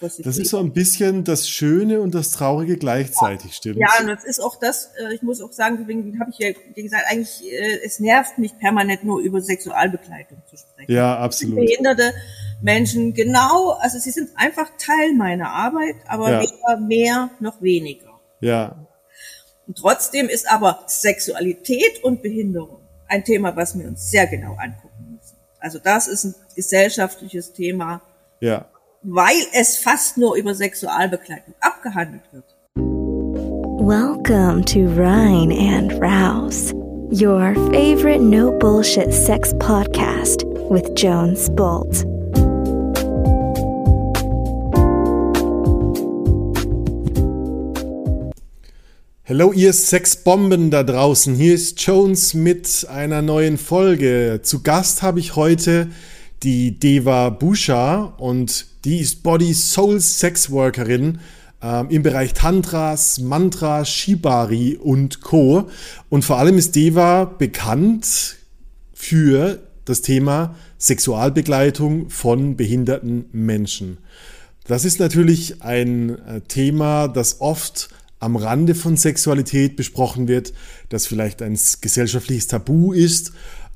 Das ist so ein bisschen das Schöne und das Traurige gleichzeitig, stimmt? Ja, und das ist auch das, äh, ich muss auch sagen, deswegen habe ich ja gesagt, eigentlich, äh, es nervt mich permanent nur über Sexualbegleitung zu sprechen. Ja, absolut. Behinderte Menschen, genau, also sie sind einfach Teil meiner Arbeit, aber ja. weder mehr noch weniger. Ja. Und trotzdem ist aber Sexualität und Behinderung ein Thema, was wir uns sehr genau angucken müssen. Also das ist ein gesellschaftliches Thema. Ja weil es fast nur über Sexualbegleitung abgehandelt wird. Welcome to Rhine and Rouse, your favorite no bullshit sex podcast with Jones Bolt. Hallo ihr Sexbomben da draußen, hier ist Jones mit einer neuen Folge. Zu Gast habe ich heute die Deva Busha und die ist Body Soul Sex Workerin ähm, im Bereich Tantras, Mantra, Shibari und Co. Und vor allem ist Deva bekannt für das Thema Sexualbegleitung von behinderten Menschen. Das ist natürlich ein äh, Thema, das oft am Rande von Sexualität besprochen wird, das vielleicht ein gesellschaftliches Tabu ist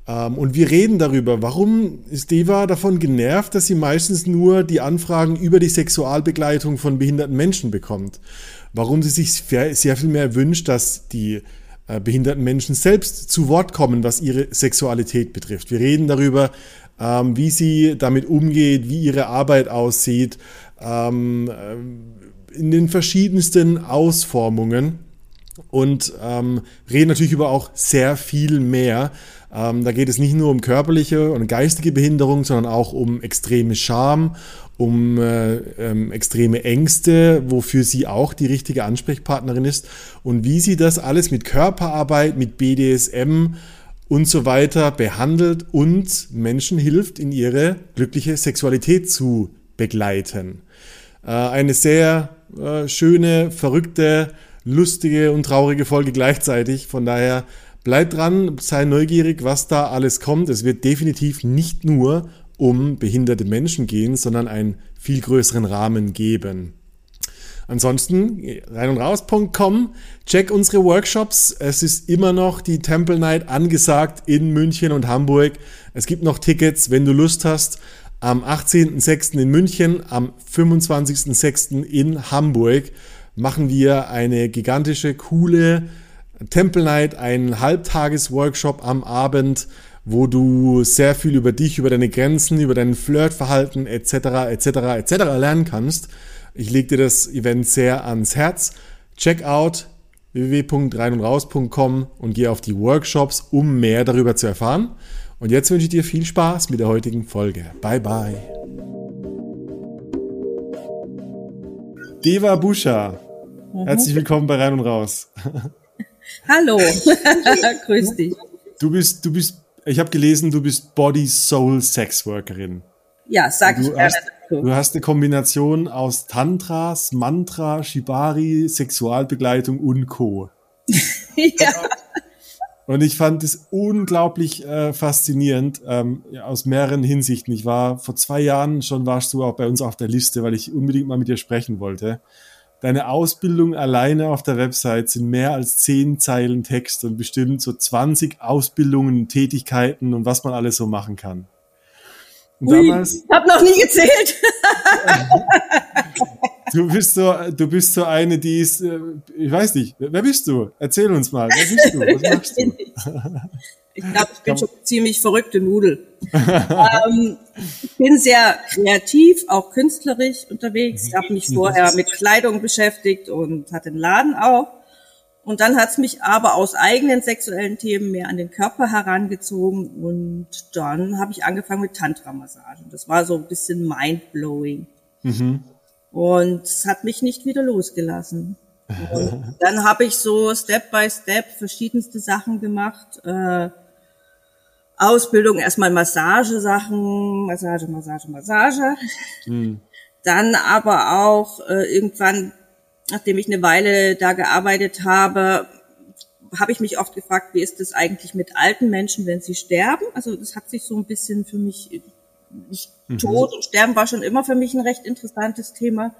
und wir reden darüber, warum ist Deva davon genervt, dass sie meistens nur die Anfragen über die Sexualbegleitung von behinderten Menschen bekommt. Warum sie sich sehr viel mehr wünscht, dass die äh, behinderten Menschen selbst zu Wort kommen, was ihre Sexualität betrifft. Wir reden darüber, ähm, wie sie damit umgeht, wie ihre Arbeit aussieht, ähm, äh, in den verschiedensten Ausformungen und reden natürlich über auch sehr viel mehr. Ähm, da geht es nicht nur um körperliche und geistige Behinderung, sondern auch um extreme Scham, um äh, ähm, extreme Ängste, wofür sie auch die richtige Ansprechpartnerin ist und wie sie das alles mit Körperarbeit, mit BDSM und so weiter behandelt und Menschen hilft, in ihre glückliche Sexualität zu begleiten. Äh, eine sehr äh, schöne, verrückte, lustige und traurige Folge gleichzeitig. Von daher Bleib dran, sei neugierig, was da alles kommt. Es wird definitiv nicht nur um behinderte Menschen gehen, sondern einen viel größeren Rahmen geben. Ansonsten rein und raus.com, check unsere Workshops. Es ist immer noch die Temple Night angesagt in München und Hamburg. Es gibt noch Tickets, wenn du Lust hast. Am 18.06. in München, am 25.06. in Hamburg machen wir eine gigantische, coole Temple Night, ein Halbtages-Workshop am Abend, wo du sehr viel über dich, über deine Grenzen, über dein Flirtverhalten etc. etc. etc. lernen kannst. Ich lege dir das Event sehr ans Herz. Check out www.reinundraus.com und geh auf die Workshops, um mehr darüber zu erfahren. Und jetzt wünsche ich dir viel Spaß mit der heutigen Folge. Bye bye. Deva Buscha, mhm. herzlich willkommen bei Rein und Raus. Hallo, grüß dich. Du bist, du bist, ich habe gelesen, du bist Body Soul Sex Workerin. Ja, sag ich gerne dazu. Du hast eine Kombination aus Tantras, Mantra, Shibari, Sexualbegleitung und Co. ja. Und ich fand es unglaublich äh, faszinierend ähm, aus mehreren Hinsichten. Ich war vor zwei Jahren schon warst du auch bei uns auf der Liste, weil ich unbedingt mal mit dir sprechen wollte. Deine Ausbildung alleine auf der Website sind mehr als zehn Zeilen Text und bestimmt so 20 Ausbildungen, Tätigkeiten und was man alles so machen kann. Und Ui, damals, ich habe noch nie gezählt. du bist so, du bist so eine, die ist, äh, ich weiß nicht, wer bist du? Erzähl uns mal, wer bist du? Was machst du? Ich glaube, ich bin schon ziemlich verrückte Nudel. ähm, ich bin sehr kreativ, auch künstlerisch unterwegs. Ich habe mich vorher mit Kleidung beschäftigt und hatte einen Laden auch. Und dann hat es mich aber aus eigenen sexuellen Themen mehr an den Körper herangezogen und dann habe ich angefangen mit Tantra-Massagen. Das war so ein bisschen mindblowing. Mhm. Und es hat mich nicht wieder losgelassen. Und dann habe ich so Step by Step verschiedenste Sachen gemacht. Äh, Ausbildung erstmal Massagesachen, Massage, Massage, Massage. Mhm. Dann aber auch äh, irgendwann, nachdem ich eine Weile da gearbeitet habe, habe ich mich oft gefragt, wie ist das eigentlich mit alten Menschen, wenn sie sterben? Also das hat sich so ein bisschen für mich mhm. Tod und Sterben war schon immer für mich ein recht interessantes Thema.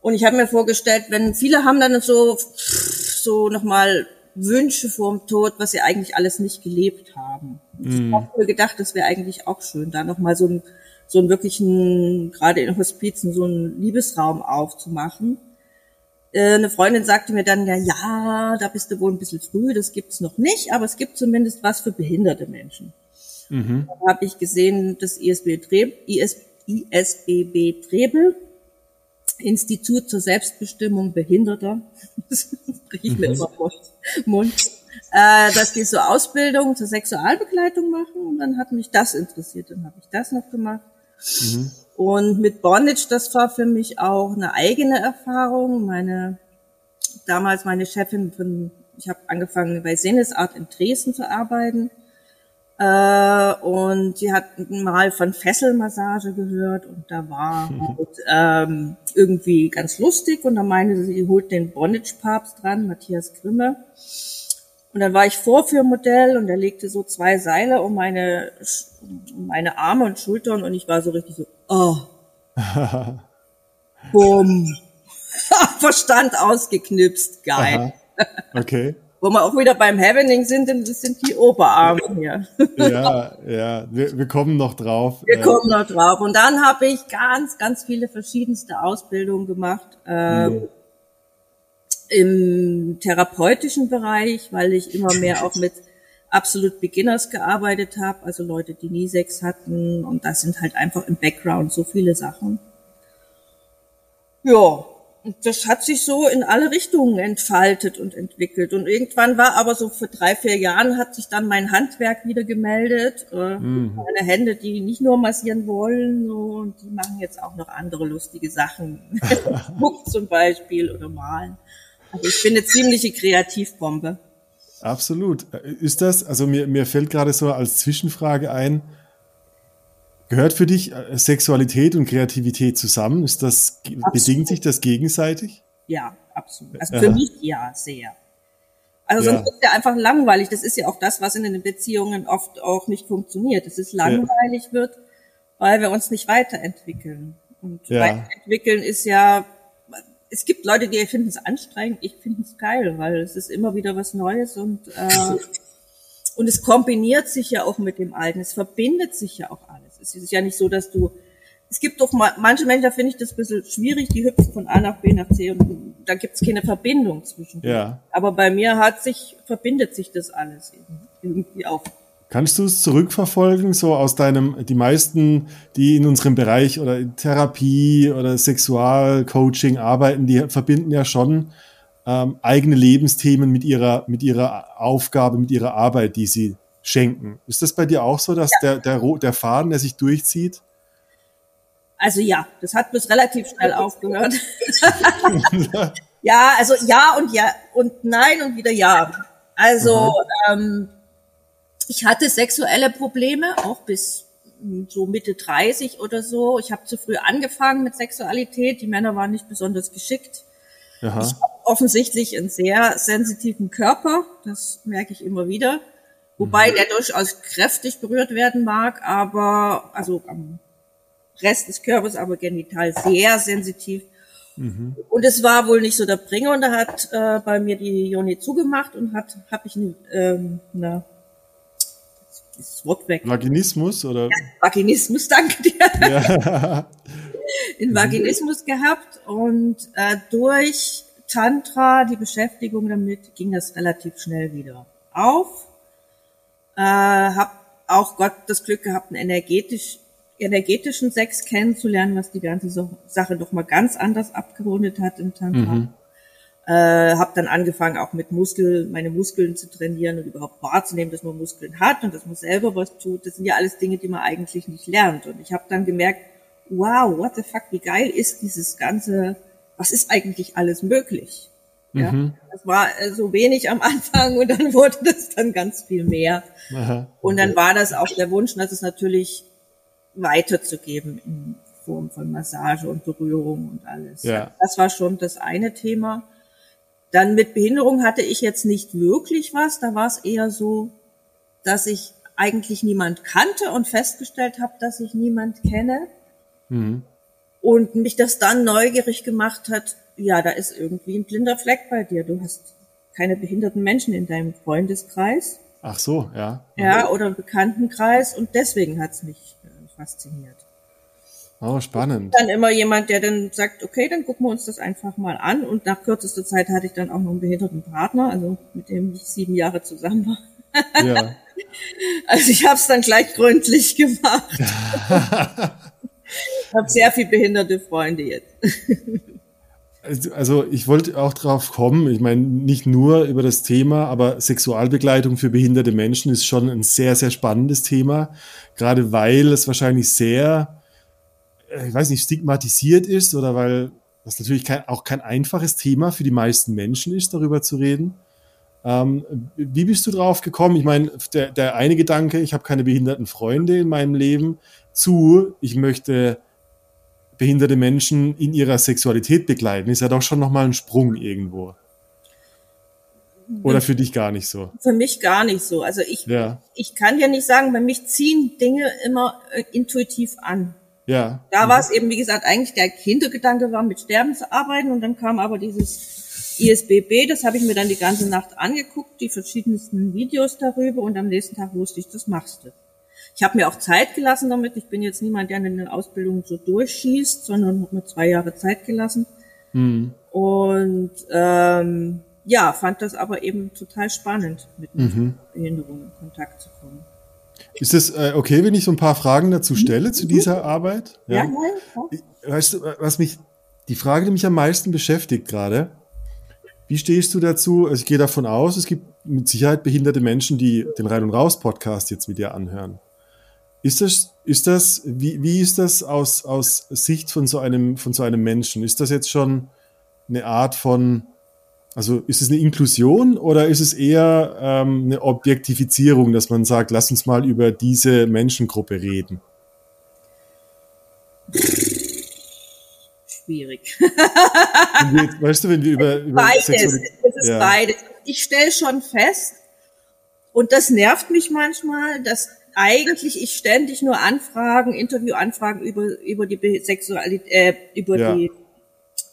Und ich habe mir vorgestellt, wenn viele haben dann so, so nochmal Wünsche vor dem Tod, was sie eigentlich alles nicht gelebt haben. Mhm. Ich habe mir gedacht, das wäre eigentlich auch schön, da nochmal so ein so einen wirklichen, gerade in Hospizen, so einen Liebesraum aufzumachen. Äh, eine Freundin sagte mir dann, ja, ja, da bist du wohl ein bisschen früh, das gibt's noch nicht, aber es gibt zumindest was für behinderte Menschen. Mhm. Da habe ich gesehen, das ISB Treb, IS, ISBB Trebel, Institut zur Selbstbestimmung Behinderter, das ich mir mhm. immer Mund, äh, dass die so Ausbildung zur Sexualbegleitung machen und dann hat mich das interessiert, dann habe ich das noch gemacht. Mhm. Und mit Bondage, das war für mich auch eine eigene Erfahrung. Meine damals meine Chefin von, ich habe angefangen bei Sinnesart in Dresden zu arbeiten. Äh, und sie hat mal von Fesselmassage gehört und da war halt, ähm, irgendwie ganz lustig und da meinte sie, sie holt den Bondage-Papst dran, Matthias Grimme. Und dann war ich Vorführmodell und er legte so zwei Seile um meine, um meine Arme und Schultern und ich war so richtig so, oh. Bumm. Verstand ausgeknipst. Geil. Aha. Okay. Wo wir auch wieder beim Happening sind, denn das sind die Oberarme hier. ja, ja, wir, wir kommen noch drauf. Wir kommen noch drauf. Und dann habe ich ganz, ganz viele verschiedenste Ausbildungen gemacht. Ähm, mhm im therapeutischen Bereich, weil ich immer mehr auch mit absolut Beginners gearbeitet habe, also Leute, die nie Sex hatten und das sind halt einfach im Background so viele Sachen. Ja, das hat sich so in alle Richtungen entfaltet und entwickelt. Und irgendwann war aber so vor drei, vier Jahren hat sich dann mein Handwerk wieder gemeldet. Äh, mhm. Meine Hände, die nicht nur massieren wollen, so, und die machen jetzt auch noch andere lustige Sachen. Muck zum Beispiel oder malen. Also ich bin eine ziemliche Kreativbombe. Absolut. Ist das, also mir, mir fällt gerade so als Zwischenfrage ein, gehört für dich äh, Sexualität und Kreativität zusammen? Ist das, absolut. bedingt sich das gegenseitig? Ja, absolut. Also für Aha. mich ja, sehr. Also sonst ja. ist ja einfach langweilig. Das ist ja auch das, was in den Beziehungen oft auch nicht funktioniert. Es ist langweilig ja. wird, weil wir uns nicht weiterentwickeln. Und ja. weiterentwickeln ist ja es gibt Leute, die finden es anstrengend, ich finde es geil, weil es ist immer wieder was Neues und äh, und es kombiniert sich ja auch mit dem Alten, es verbindet sich ja auch. Es ist ja nicht so, dass du es gibt doch mal, manche Menschen, da finde ich das ein bisschen schwierig, die hüpfen von A nach B nach C und da gibt es keine Verbindung zwischen. Ja. Aber bei mir hat sich, verbindet sich das alles irgendwie auch. Kannst du es zurückverfolgen, so aus deinem, die meisten, die in unserem Bereich oder in Therapie oder Sexualcoaching arbeiten, die verbinden ja schon ähm, eigene Lebensthemen mit ihrer, mit ihrer Aufgabe, mit ihrer Arbeit, die sie schenken. Ist das bei dir auch so, dass ja. der, der, der Faden, der sich durchzieht? Also ja, das hat bis relativ schnell aufgehört. ja, also ja und ja und nein und wieder ja. Also ähm, ich hatte sexuelle Probleme, auch bis so Mitte 30 oder so. Ich habe zu früh angefangen mit Sexualität. Die Männer waren nicht besonders geschickt. Aha. Ich habe offensichtlich einen sehr sensitiven Körper. Das merke ich immer wieder. Wobei der durchaus kräftig berührt werden mag, aber also am Rest des Körpers, aber genital sehr sensitiv. Mhm. Und es war wohl nicht so der Bringer und da hat äh, bei mir die Joni zugemacht und hat habe ich ähm, eine das Wort weg. Vaginismus oder? Ja, Vaginismus, danke dir. Ja. In Vaginismus gehabt und äh, durch Tantra, die Beschäftigung damit, ging das relativ schnell wieder auf. Äh, hab auch Gott das Glück gehabt, einen energetisch, energetischen Sex kennenzulernen, was die ganze Sache doch mal ganz anders abgerundet hat im Tantra. Mhm. Äh, habe dann angefangen, auch mit Muskeln, meine Muskeln zu trainieren und überhaupt wahrzunehmen, dass man Muskeln hat und dass man selber was tut. Das sind ja alles Dinge, die man eigentlich nicht lernt. Und ich habe dann gemerkt, wow, what the fuck, wie geil ist dieses ganze, was ist eigentlich alles möglich? Ja, mhm. das war äh, so wenig am Anfang und dann wurde das dann ganz viel mehr. Aha. Und dann war das auch der Wunsch, dass es natürlich weiterzugeben in Form von Massage und Berührung und alles. Ja. Das war schon das eine Thema. Dann mit Behinderung hatte ich jetzt nicht wirklich was. Da war es eher so, dass ich eigentlich niemand kannte und festgestellt habe, dass ich niemand kenne. Mhm. Und mich das dann neugierig gemacht hat, ja, da ist irgendwie ein blinder Fleck bei dir. Du hast keine behinderten Menschen in deinem Freundeskreis. Ach so, ja. Ja, oder im Bekanntenkreis und deswegen hat's mich äh, fasziniert. Oh, spannend. Dann immer jemand, der dann sagt, okay, dann gucken wir uns das einfach mal an. Und nach kürzester Zeit hatte ich dann auch noch einen behinderten Partner, also mit dem ich sieben Jahre zusammen war. Ja. Also ich habe es dann gleich gründlich gemacht. ich habe sehr viel behinderte Freunde jetzt. Also, also ich wollte auch drauf kommen, ich meine, nicht nur über das Thema, aber Sexualbegleitung für behinderte Menschen ist schon ein sehr, sehr spannendes Thema, gerade weil es wahrscheinlich sehr, äh, ich weiß nicht, stigmatisiert ist oder weil das natürlich kein, auch kein einfaches Thema für die meisten Menschen ist, darüber zu reden. Ähm, wie bist du drauf gekommen? Ich meine, der, der eine Gedanke, ich habe keine behinderten Freunde in meinem Leben, zu, ich möchte behinderte Menschen in ihrer Sexualität begleiten, ist ja doch schon nochmal ein Sprung irgendwo. Oder für dich gar nicht so? Für mich gar nicht so. Also ich, ja. ich kann ja nicht sagen, bei mich ziehen Dinge immer äh, intuitiv an. Ja. Da war es eben, wie gesagt, eigentlich der Hintergedanke war, mit Sterben zu arbeiten und dann kam aber dieses ISBB, das habe ich mir dann die ganze Nacht angeguckt, die verschiedensten Videos darüber und am nächsten Tag wusste ich, das machst du. Ich habe mir auch Zeit gelassen damit. Ich bin jetzt niemand, der in der Ausbildung so durchschießt, sondern habe mir zwei Jahre Zeit gelassen. Mhm. Und ähm, ja, fand das aber eben total spannend, mit mhm. Behinderung in Kontakt zu kommen. Ist es äh, okay, wenn ich so ein paar Fragen dazu stelle, mhm. zu dieser Arbeit? Ja, ja, ja. Weißt du, was mich, die Frage, die mich am meisten beschäftigt gerade, wie stehst du dazu? Also ich gehe davon aus, es gibt mit Sicherheit behinderte Menschen, die den Rein- und Raus-Podcast jetzt mit dir anhören. Ist das, ist das, wie, wie ist das aus, aus Sicht von so einem, von so einem Menschen? Ist das jetzt schon eine Art von, also ist es eine Inklusion oder ist es eher ähm, eine Objektifizierung, dass man sagt, lass uns mal über diese Menschengruppe reden? Schwierig. wir, weißt du, wenn wir über, über beides, es ist ja. beides. Ich stelle schon fest, und das nervt mich manchmal, dass eigentlich ich ständig nur Anfragen, Interviewanfragen über über die Sexualität, äh, über ja. die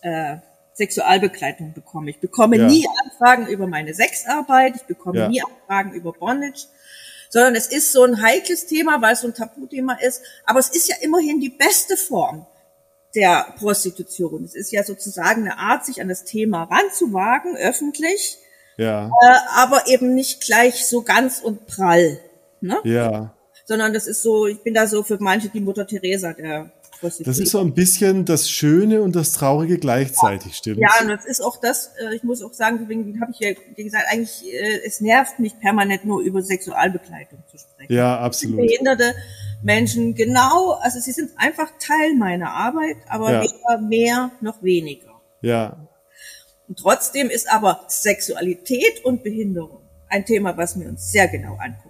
äh, Sexualbegleitung bekomme. Ich bekomme ja. nie Anfragen über meine Sexarbeit, ich bekomme ja. nie Anfragen über Bondage, sondern es ist so ein heikles Thema, weil es so ein Tabuthema ist. Aber es ist ja immerhin die beste Form der Prostitution. Es ist ja sozusagen eine Art, sich an das Thema ranzuwagen, öffentlich, ja. Äh, aber eben nicht gleich so ganz und prall. Ne? Ja. Sondern das ist so, ich bin da so für manche die Mutter Teresa der das ist so ein bisschen das Schöne und das Traurige gleichzeitig, stimmt? Ja, und das ist auch das, äh, ich muss auch sagen, deswegen habe ich ja gesagt, eigentlich, äh, es nervt mich permanent nur über Sexualbegleitung zu sprechen. Ja, absolut. Behinderte Menschen, genau, also sie sind einfach Teil meiner Arbeit, aber ja. weder mehr noch weniger. Ja. Und trotzdem ist aber Sexualität und Behinderung ein Thema, was wir uns sehr genau angucken.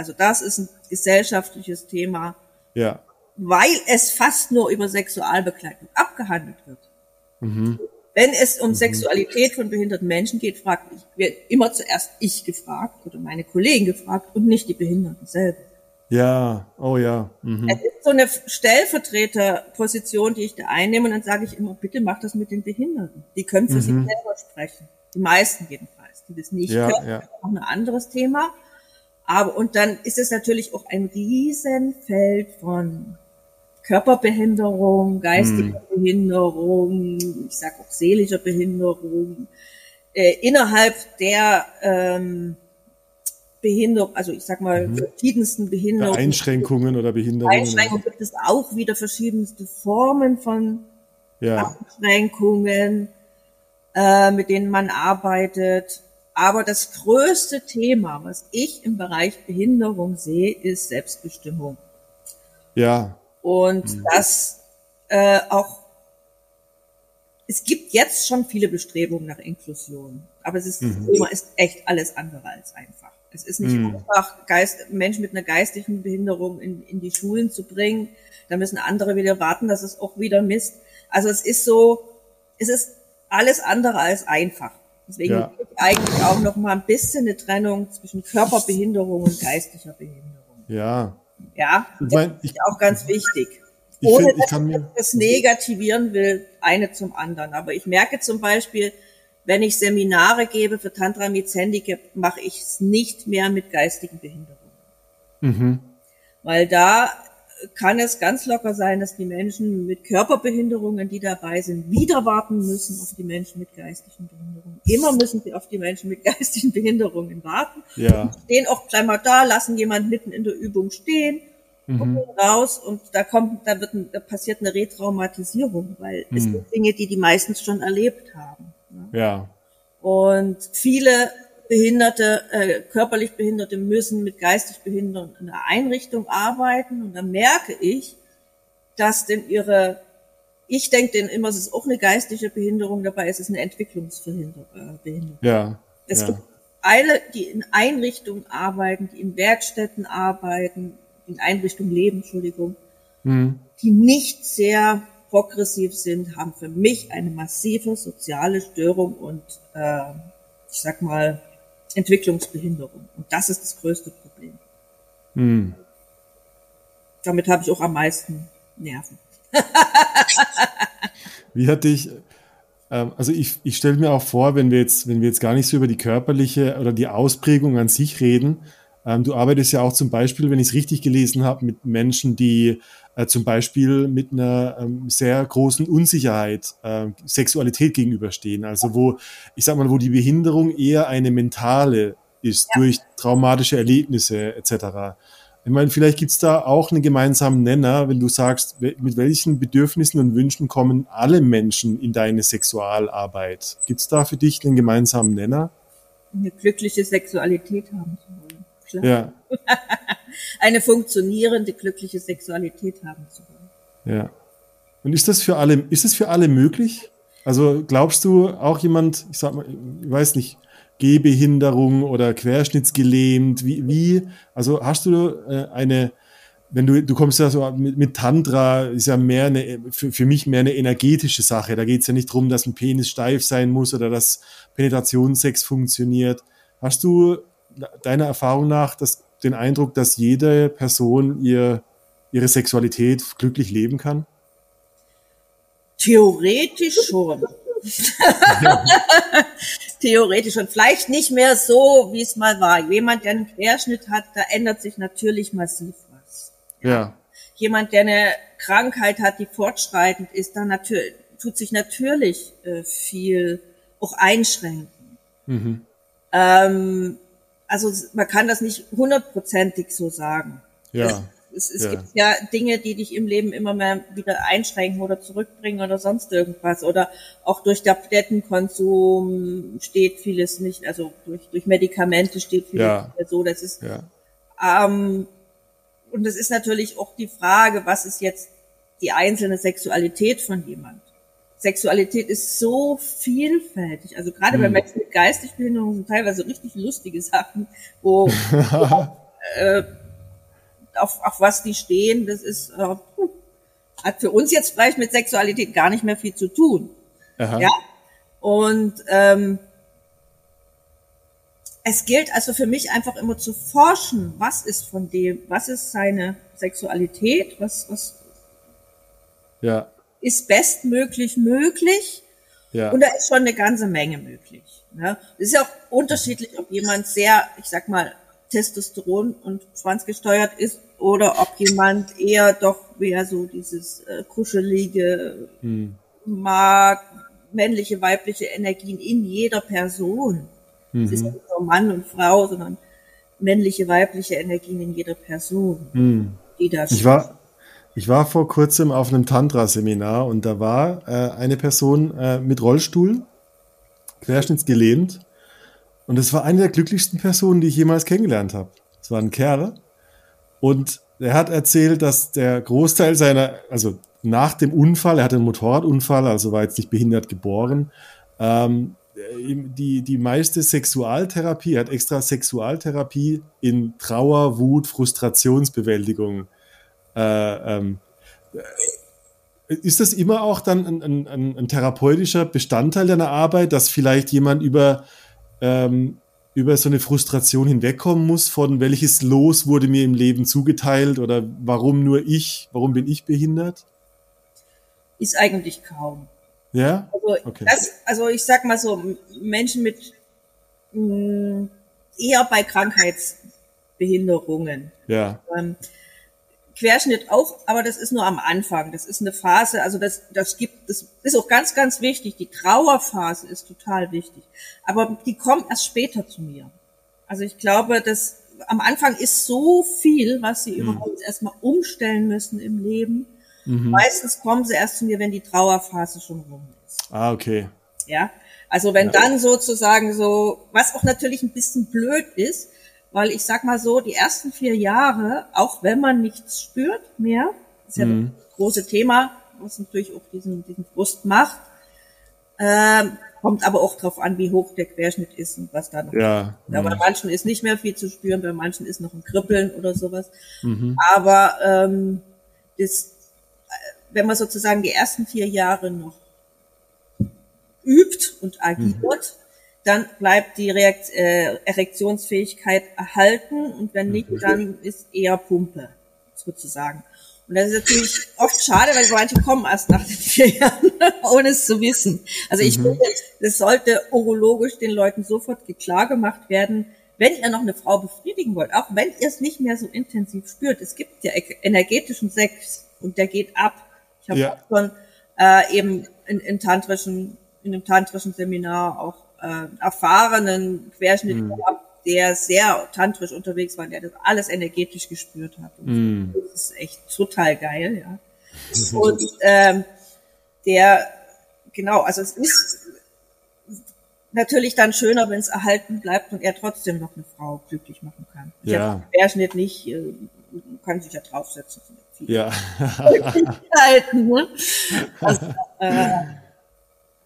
Also das ist ein gesellschaftliches Thema, ja. weil es fast nur über Sexualbegleitung abgehandelt wird. Mhm. Wenn es um mhm. Sexualität von behinderten Menschen geht, fragt ich, wird immer zuerst ich gefragt oder meine Kollegen gefragt und nicht die Behinderten selber. Ja, oh ja. Mhm. Es ist so eine Stellvertreterposition, die ich da einnehme und dann sage ich immer, bitte mach das mit den Behinderten. Die können für mhm. sich selber sprechen. Die meisten jedenfalls. Die das nicht ja, können, ja. ist auch ein anderes Thema. Aber, und dann ist es natürlich auch ein Riesenfeld von Körperbehinderung, geistiger hm. Behinderung, ich sag auch seelischer Behinderung, äh, innerhalb der ähm, Behinderung, also ich sag mal, mhm. verschiedensten Behinderungen. Einschränkungen oder Behinderungen. Einschränkungen gibt es auch wieder verschiedenste Formen von ja. Einschränkungen, äh, mit denen man arbeitet. Aber das größte Thema, was ich im Bereich Behinderung sehe, ist Selbstbestimmung. Ja. Und mhm. das äh, auch, es gibt jetzt schon viele Bestrebungen nach Inklusion, aber es ist, mhm. das Thema ist echt alles andere als einfach. Es ist nicht mhm. einfach, Geist, Menschen mit einer geistigen Behinderung in, in die Schulen zu bringen. Da müssen andere wieder warten, dass es auch wieder misst. Also es ist so, es ist alles andere als einfach. Deswegen ja. eigentlich auch noch mal ein bisschen eine Trennung zwischen Körperbehinderung und geistlicher Behinderung. Ja. Ja, das mein, ist ich, auch ganz wichtig. Ohne find, dass ich das negativieren will, eine zum anderen. Aber ich merke zum Beispiel, wenn ich Seminare gebe für Tantra mit Handicap, mache ich es nicht mehr mit geistigen Behinderungen. Mhm. Weil da kann es ganz locker sein, dass die Menschen mit Körperbehinderungen, die dabei sind, wieder warten müssen auf die Menschen mit geistigen Behinderungen. Immer müssen sie auf die Menschen mit geistigen Behinderungen warten. Ja. stehen auch gleich mal da, lassen jemand mitten in der Übung stehen, mhm. raus und da kommt, da wird, da passiert eine Retraumatisierung, weil mhm. es sind Dinge, die die meistens schon erlebt haben. Ne? Ja. Und viele Behinderte, äh, körperlich Behinderte müssen mit geistig Behinderten in einer Einrichtung arbeiten und dann merke ich, dass denn ihre, ich denke denn immer, es ist auch eine geistige Behinderung, dabei ist es eine Entwicklungsbehinderung. Äh, ja. Es ja. gibt alle, die in Einrichtungen arbeiten, die in Werkstätten arbeiten, in Einrichtungen leben, Entschuldigung, mhm. die nicht sehr progressiv sind, haben für mich eine massive soziale Störung und äh, ich sag mal Entwicklungsbehinderung. Und das ist das größte Problem. Hm. Damit habe ich auch am meisten Nerven. Wie hat dich, ähm, also ich, ich stelle mir auch vor, wenn wir jetzt, wenn wir jetzt gar nicht so über die körperliche oder die Ausprägung an sich reden, ähm, du arbeitest ja auch zum Beispiel, wenn ich es richtig gelesen habe, mit Menschen, die äh, zum Beispiel mit einer ähm, sehr großen Unsicherheit äh, Sexualität gegenüberstehen. Also wo, ich sag mal, wo die Behinderung eher eine mentale ist ja. durch traumatische Erlebnisse etc. Ich meine, vielleicht gibt's da auch einen gemeinsamen Nenner, wenn du sagst, mit welchen Bedürfnissen und Wünschen kommen alle Menschen in deine Sexualarbeit? Gibt's da für dich einen gemeinsamen Nenner? Eine glückliche Sexualität haben zu wollen klar. Ja. Eine funktionierende, glückliche Sexualität haben zu wollen. Ja. Und ist das für alle, ist es für alle möglich? Also glaubst du auch jemand, ich sag mal, ich weiß nicht, Gehbehinderung oder querschnittsgelähmt, wie, wie also hast du äh, eine, wenn du, du kommst ja so mit, mit Tantra, ist ja mehr eine, für, für mich mehr eine energetische Sache. Da geht es ja nicht drum, dass ein Penis steif sein muss oder dass Penetrationssex funktioniert. Hast du deiner Erfahrung nach das, den Eindruck, dass jede Person ihr, ihre Sexualität glücklich leben kann? Theoretisch schon. Theoretisch und vielleicht nicht mehr so, wie es mal war. Jemand, der einen Querschnitt hat, da ändert sich natürlich massiv was. Ja. Jemand, der eine Krankheit hat, die fortschreitend ist, da natürlich, tut sich natürlich äh, viel auch einschränken. Mhm. Ähm, also man kann das nicht hundertprozentig so sagen. Ja. Es, es, ja. gibt ja Dinge, die dich im Leben immer mehr wieder einschränken oder zurückbringen oder sonst irgendwas. Oder auch durch Tablettenkonsum steht vieles nicht, also durch, durch Medikamente steht vieles ja. nicht mehr so. Das ist, ja. ähm, und das ist natürlich auch die Frage, was ist jetzt die einzelne Sexualität von jemand? Sexualität ist so vielfältig. Also gerade mhm. bei Menschen mit geistig Behinderung sind teilweise richtig lustige Sachen, wo äh, auf, auf was die stehen, das ist äh, hat für uns jetzt vielleicht mit Sexualität gar nicht mehr viel zu tun. Aha. Ja. Und ähm, es gilt also für mich einfach immer zu forschen, was ist von dem, was ist seine Sexualität, was, was ja ist bestmöglich möglich. Ja. Und da ist schon eine ganze Menge möglich. Ne? Es ist ja auch unterschiedlich, ob jemand sehr, ich sag mal, Testosteron und Schwanz gesteuert ist oder ob jemand eher doch mehr so dieses äh, kuschelige hm. mag, männliche, weibliche Energien in jeder Person. Mhm. Es ist nicht nur Mann und Frau, sondern männliche, weibliche Energien in jeder Person, mhm. die da ich war, ich war vor kurzem auf einem Tantra-Seminar und da war äh, eine Person äh, mit Rollstuhl, querschnittsgelähmt. Und es war eine der glücklichsten Personen, die ich jemals kennengelernt habe. Es war ein Kerl. Und er hat erzählt, dass der Großteil seiner, also nach dem Unfall, er hatte einen Motorradunfall, also war jetzt nicht behindert geboren, ähm, die, die meiste Sexualtherapie, er hat extra Sexualtherapie in Trauer, Wut, Frustrationsbewältigung äh, ähm, ist das immer auch dann ein, ein, ein, therapeutischer Bestandteil deiner Arbeit, dass vielleicht jemand über, ähm, über so eine Frustration hinwegkommen muss, von welches Los wurde mir im Leben zugeteilt oder warum nur ich, warum bin ich behindert? Ist eigentlich kaum. Ja? Also, okay. das, also ich sag mal so, Menschen mit mh, eher bei Krankheitsbehinderungen. Ja. Ähm, Querschnitt auch, aber das ist nur am Anfang. Das ist eine Phase, also das, das gibt, das ist auch ganz, ganz wichtig. Die Trauerphase ist total wichtig. Aber die kommt erst später zu mir. Also ich glaube, dass am Anfang ist so viel, was sie mhm. überhaupt erstmal umstellen müssen im Leben. Mhm. Meistens kommen sie erst zu mir, wenn die Trauerphase schon rum ist. Ah, okay. Ja. Also wenn ja. dann sozusagen so, was auch natürlich ein bisschen blöd ist, weil ich sag mal so, die ersten vier Jahre, auch wenn man nichts spürt mehr, ist ja mhm. das große Thema, was natürlich auch diesen, diesen Frust macht, äh, kommt aber auch drauf an, wie hoch der Querschnitt ist und was da noch. Ja, ja. Bei manchen ist nicht mehr viel zu spüren, bei manchen ist noch ein Kribbeln oder sowas. Mhm. Aber ähm, das, äh, wenn man sozusagen die ersten vier Jahre noch übt und agiert, mhm dann bleibt die Reakt äh, Erektionsfähigkeit erhalten und wenn nicht, mhm. dann ist eher Pumpe sozusagen. Und das ist natürlich oft schade, weil manche kommen erst nach den vier Jahren, ohne es zu wissen. Also ich mhm. finde, das sollte urologisch den Leuten sofort klar gemacht werden, wenn ihr noch eine Frau befriedigen wollt, auch wenn ihr es nicht mehr so intensiv spürt. Es gibt ja energetischen Sex und der geht ab. Ich habe ja. schon äh, eben in, in tantrischen, in einem tantrischen Seminar auch äh, erfahrenen Querschnitt mhm. gehabt, der sehr tantrisch unterwegs war, der das alles energetisch gespürt hat. Mhm. Das ist echt total geil, ja. Und ähm, der, genau, also es ist natürlich dann schöner, wenn es erhalten bleibt und er trotzdem noch eine Frau glücklich machen kann. Ich ja. Querschnitt nicht, äh, kann sich ja draufsetzen. Ja. ne? also, äh,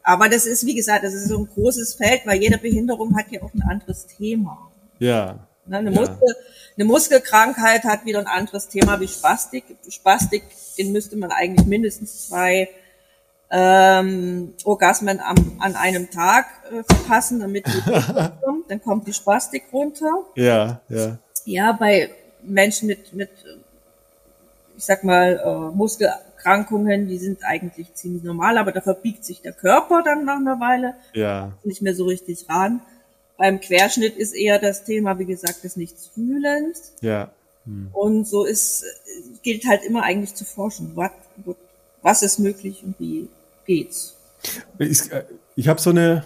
aber das ist, wie gesagt, das ist so ein großes Feld, weil jede Behinderung hat ja auch ein anderes Thema. Ja. Ne, eine, Muskel, eine Muskelkrankheit hat wieder ein anderes Thema wie Spastik. Spastik, den müsste man eigentlich mindestens zwei ähm, Orgasmen am, an einem Tag äh, verpassen, damit die kommt. Dann kommt die Spastik runter. Ja, ja. Ja, bei Menschen mit, mit ich sag mal, äh, Muskel Erkrankungen, die sind eigentlich ziemlich normal, aber da verbiegt sich der Körper dann nach einer Weile ja. nicht mehr so richtig ran. Beim Querschnitt ist eher das Thema, wie gesagt, des Nichtsfühlens. Ja. Hm. Und so ist, gilt halt immer eigentlich zu forschen, was, was ist möglich und wie geht's. Ich, äh, ich habe so eine,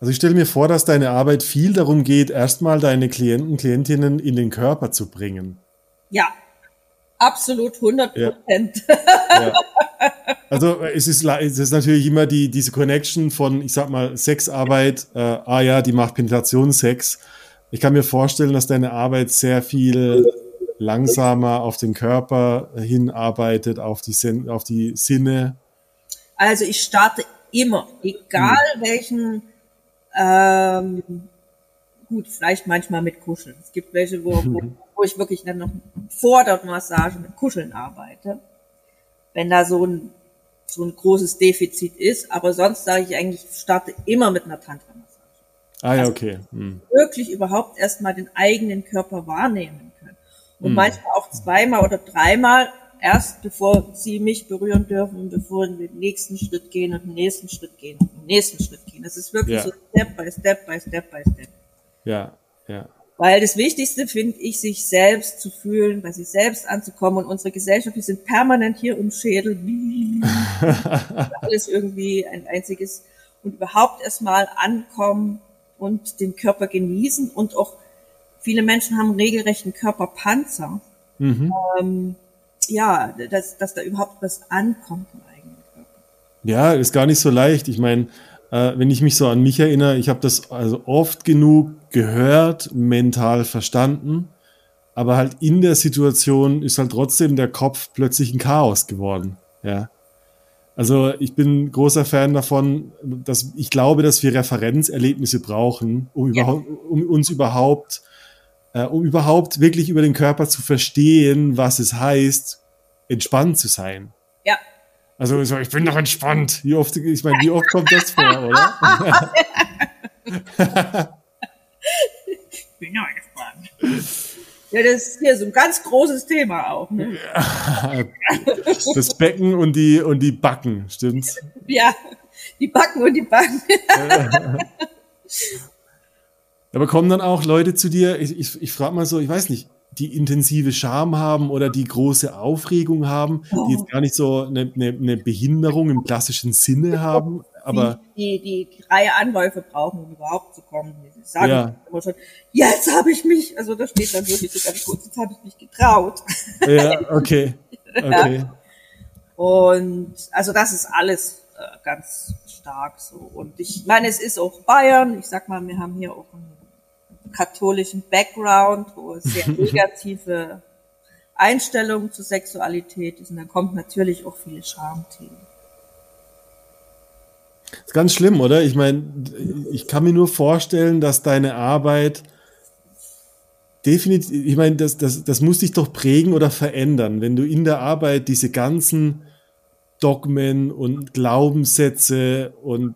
also ich stelle mir vor, dass deine Arbeit viel darum geht, erstmal deine Klienten, Klientinnen in den Körper zu bringen. Ja, Absolut 100 Prozent. Ja. ja. Also es ist, es ist natürlich immer die, diese Connection von, ich sag mal, Sexarbeit, äh, ah ja, die macht Penetrationssex. Ich kann mir vorstellen, dass deine Arbeit sehr viel langsamer auf den Körper hinarbeitet, auf die, Sin auf die Sinne. Also ich starte immer, egal hm. welchen, ähm, gut, vielleicht manchmal mit Kuscheln. Es gibt welche, wo, wo wo ich wirklich dann noch vor der Massage mit Kuscheln arbeite, wenn da so ein so ein großes Defizit ist. Aber sonst sage ich eigentlich, ich starte immer mit einer Tantra-Massage. Ah ja, also okay. Hm. Wirklich überhaupt erstmal den eigenen Körper wahrnehmen können. Und hm. manchmal auch zweimal oder dreimal erst, bevor sie mich berühren dürfen und bevor wir den nächsten Schritt gehen und den nächsten Schritt gehen und den nächsten Schritt gehen. Das ist wirklich ja. so Step by Step by Step by Step. Ja, ja. Weil das Wichtigste finde ich, sich selbst zu fühlen, bei sich selbst anzukommen. Und unsere Gesellschaft, wir sind permanent hier im Schädel. alles irgendwie ein einziges. Und überhaupt erstmal ankommen und den Körper genießen. Und auch viele Menschen haben regelrechten Körperpanzer. Mhm. Ähm, ja, dass, dass da überhaupt was ankommt im eigenen Körper. Ja, ist gar nicht so leicht. Ich meine, äh, wenn ich mich so an mich erinnere, ich habe das also oft genug gehört, mental verstanden, aber halt in der Situation ist halt trotzdem der Kopf plötzlich ein Chaos geworden. Ja. Also ich bin großer Fan davon, dass ich glaube, dass wir Referenzerlebnisse brauchen, um, überhaupt, um uns überhaupt, äh, um überhaupt wirklich über den Körper zu verstehen, was es heißt, entspannt zu sein. Ja, Also so, ich bin doch entspannt. Wie oft, ich meine, wie oft kommt das vor, oder? ich bin doch entspannt. Ja, das ist hier so ein ganz großes Thema auch. Ne? Das Becken und die, und die Backen, stimmt's? Ja, die Backen und die Backen. Aber kommen dann auch Leute zu dir, ich, ich, ich frage mal so, ich weiß nicht, die intensive Scham haben oder die große Aufregung haben, die jetzt gar nicht so eine, eine, eine Behinderung im klassischen Sinne haben, aber die, die, die Reihe Anläufe brauchen, um überhaupt zu kommen. Die sagen ja. immer schon, jetzt habe ich mich, also da steht dann wirklich so ganz kurz, jetzt habe ich mich getraut. Ja, okay. okay. Ja. Und also das ist alles äh, ganz stark so. Und ich meine, es ist auch Bayern. Ich sag mal, wir haben hier auch einen katholischen Background, wo es sehr negative Einstellungen zur Sexualität ist. Und dann kommt natürlich auch viele Schamthemen. Das ist ganz schlimm, oder? Ich meine, ich kann mir nur vorstellen, dass deine Arbeit definitiv, ich meine, das, das, das muss dich doch prägen oder verändern, wenn du in der Arbeit diese ganzen Dogmen und Glaubenssätze und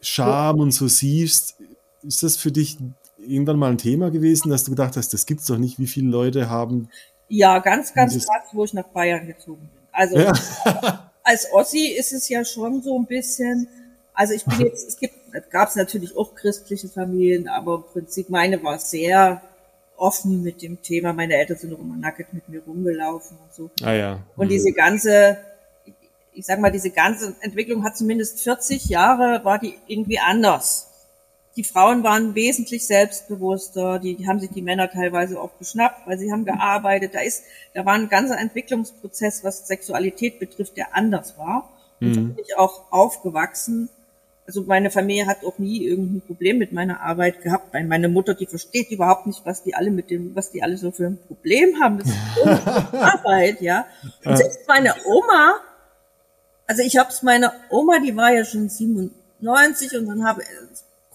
Scham und so siehst. Ist das für dich irgendwann mal ein Thema gewesen, dass du gedacht hast, das gibt's doch nicht, wie viele Leute haben? Ja, ganz, ganz krass, wo ich nach Bayern gezogen bin. Also ja. als Ossi ist es ja schon so ein bisschen, also ich bin jetzt, es gibt, gab es natürlich auch christliche Familien, aber im Prinzip meine war sehr offen mit dem Thema. Meine Eltern sind immer nackt mit mir rumgelaufen und so. Ah ja. Und diese ganze, ich sag mal, diese ganze Entwicklung hat zumindest 40 Jahre, war die irgendwie anders die Frauen waren wesentlich selbstbewusster, die, die haben sich die Männer teilweise auch geschnappt, weil sie haben gearbeitet. Da ist, da war ein ganzer Entwicklungsprozess, was Sexualität betrifft, der anders war. Und mhm. so bin ich auch aufgewachsen. Also meine Familie hat auch nie irgendein Problem mit meiner Arbeit gehabt. Meine Mutter, die versteht überhaupt nicht, was die alle mit dem, was die alle so für ein Problem haben. Das ist Arbeit, ja. Und selbst meine Oma, also ich habe es meiner Oma, die war ja schon 97 und dann habe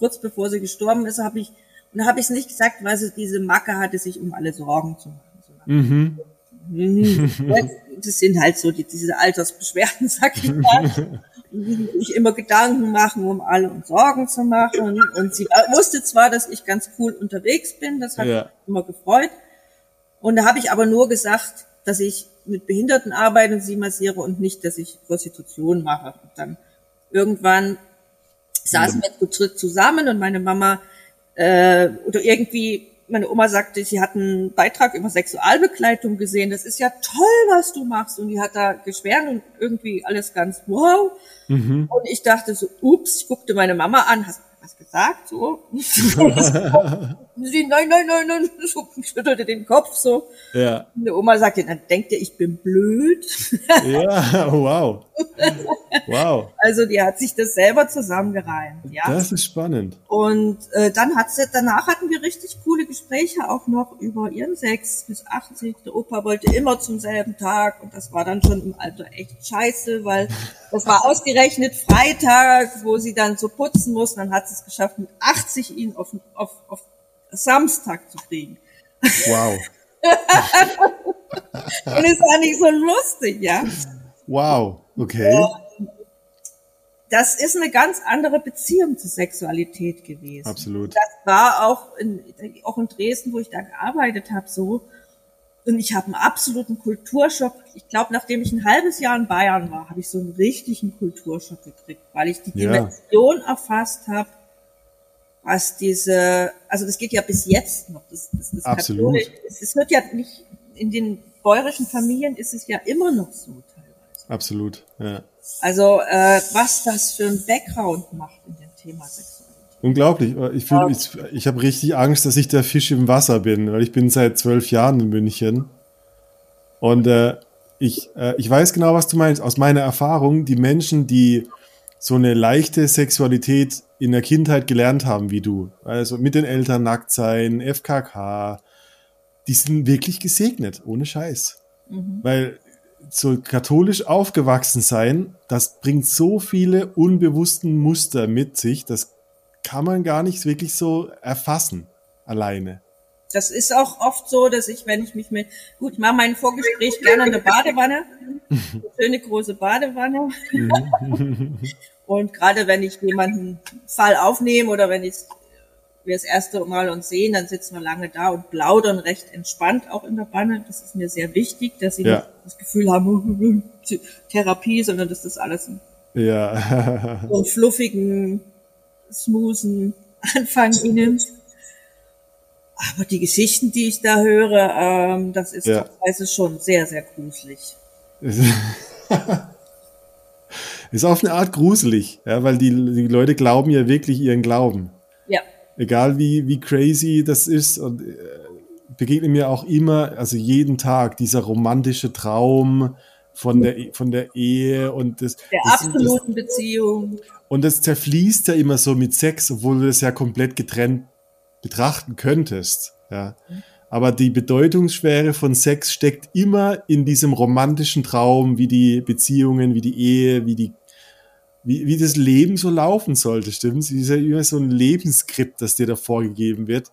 kurz bevor sie gestorben ist, habe ich, und da habe ich es nicht gesagt, weil sie diese Macke hatte, sich um alle Sorgen zu machen. Mhm. Das sind halt so die, diese Altersbeschwerden, sag ich mal. Ich immer Gedanken machen, um alle und Sorgen zu machen. Und sie wusste zwar, dass ich ganz cool unterwegs bin, das hat ja. mich immer gefreut. Und da habe ich aber nur gesagt, dass ich mit Behinderten arbeite und sie massiere und nicht, dass ich Prostitution mache. Und dann irgendwann saßen wir zu dritt zusammen und meine Mama äh, oder irgendwie meine Oma sagte, sie hat einen Beitrag über Sexualbegleitung gesehen. Das ist ja toll, was du machst. Und die hat da geschwärmt und irgendwie alles ganz wow. Mhm. Und ich dachte so, ups, ich guckte meine Mama an, hast du was gesagt? So. sie, nein, nein, nein, nein, so, schüttelte den Kopf so. Ja. Und die Oma sagte, dann denkt ihr, ich bin blöd. ja, wow. Wow. Also die hat sich das selber zusammengereimt. Ja. Das ist spannend. Und äh, dann hat sie, danach hatten wir richtig coole Gespräche auch noch über ihren Sex bis 80. Der Opa wollte immer zum selben Tag und das war dann schon im Alter echt scheiße, weil das war ausgerechnet Freitag, wo sie dann so putzen mussten. Dann hat sie es geschafft, mit 80 ihn auf, auf, auf Samstag zu kriegen. Wow. und es war nicht so lustig, ja. Wow, okay. Das ist eine ganz andere Beziehung zur Sexualität gewesen. Absolut. Das war auch in, auch in Dresden, wo ich da gearbeitet habe, so. Und ich habe einen absoluten Kulturschock. Ich glaube, nachdem ich ein halbes Jahr in Bayern war, habe ich so einen richtigen Kulturschock gekriegt, weil ich die ja. Dimension erfasst habe, was diese, also das geht ja bis jetzt noch. Das, das, das Absolut. Es, wird ja nicht, in den bäuerischen Familien ist es ja immer noch so teilweise. Absolut, ja. Also äh, was das für ein Background macht in dem Thema Sexualität. Unglaublich. Ich, fühl, ich, ich habe richtig Angst, dass ich der Fisch im Wasser bin, weil ich bin seit zwölf Jahren in München. Und äh, ich, äh, ich weiß genau, was du meinst. Aus meiner Erfahrung, die Menschen, die so eine leichte Sexualität in der Kindheit gelernt haben wie du. Also mit den Eltern nackt sein, FKK, die sind wirklich gesegnet, ohne Scheiß. Mhm. Weil so katholisch aufgewachsen sein, das bringt so viele unbewussten Muster mit sich, das kann man gar nicht wirklich so erfassen alleine. Das ist auch oft so, dass ich, wenn ich mich mit, gut, ich mache mein Vorgespräch gerne in der Badewanne, eine schöne große Badewanne. Und gerade wenn ich jemanden Fall aufnehme oder wenn ich wir das erste Mal uns sehen, dann sitzen wir lange da und plaudern recht entspannt auch in der Banne. Das ist mir sehr wichtig, dass sie ja. nicht das Gefühl haben, Therapie, sondern dass das alles ein, ja. so einen fluffigen, smoothen Anfang nimmt. Aber die Geschichten, die ich da höre, ähm, das ist ja. teilweise schon sehr, sehr gruselig. ist auf eine Art gruselig, ja, weil die, die Leute glauben ja wirklich ihren Glauben. Ja. Egal wie, wie crazy das ist und äh, begegnet mir auch immer, also jeden Tag, dieser romantische Traum von der, von der Ehe und das. Der das, absoluten das, Beziehung. Und das zerfließt ja immer so mit Sex, obwohl du das ja komplett getrennt betrachten könntest. Ja. Aber die Bedeutungsschwere von Sex steckt immer in diesem romantischen Traum, wie die Beziehungen, wie die Ehe, wie die wie, wie das Leben so laufen sollte, stimmt's? Es ist ja immer so ein Lebensskript, das dir da vorgegeben wird.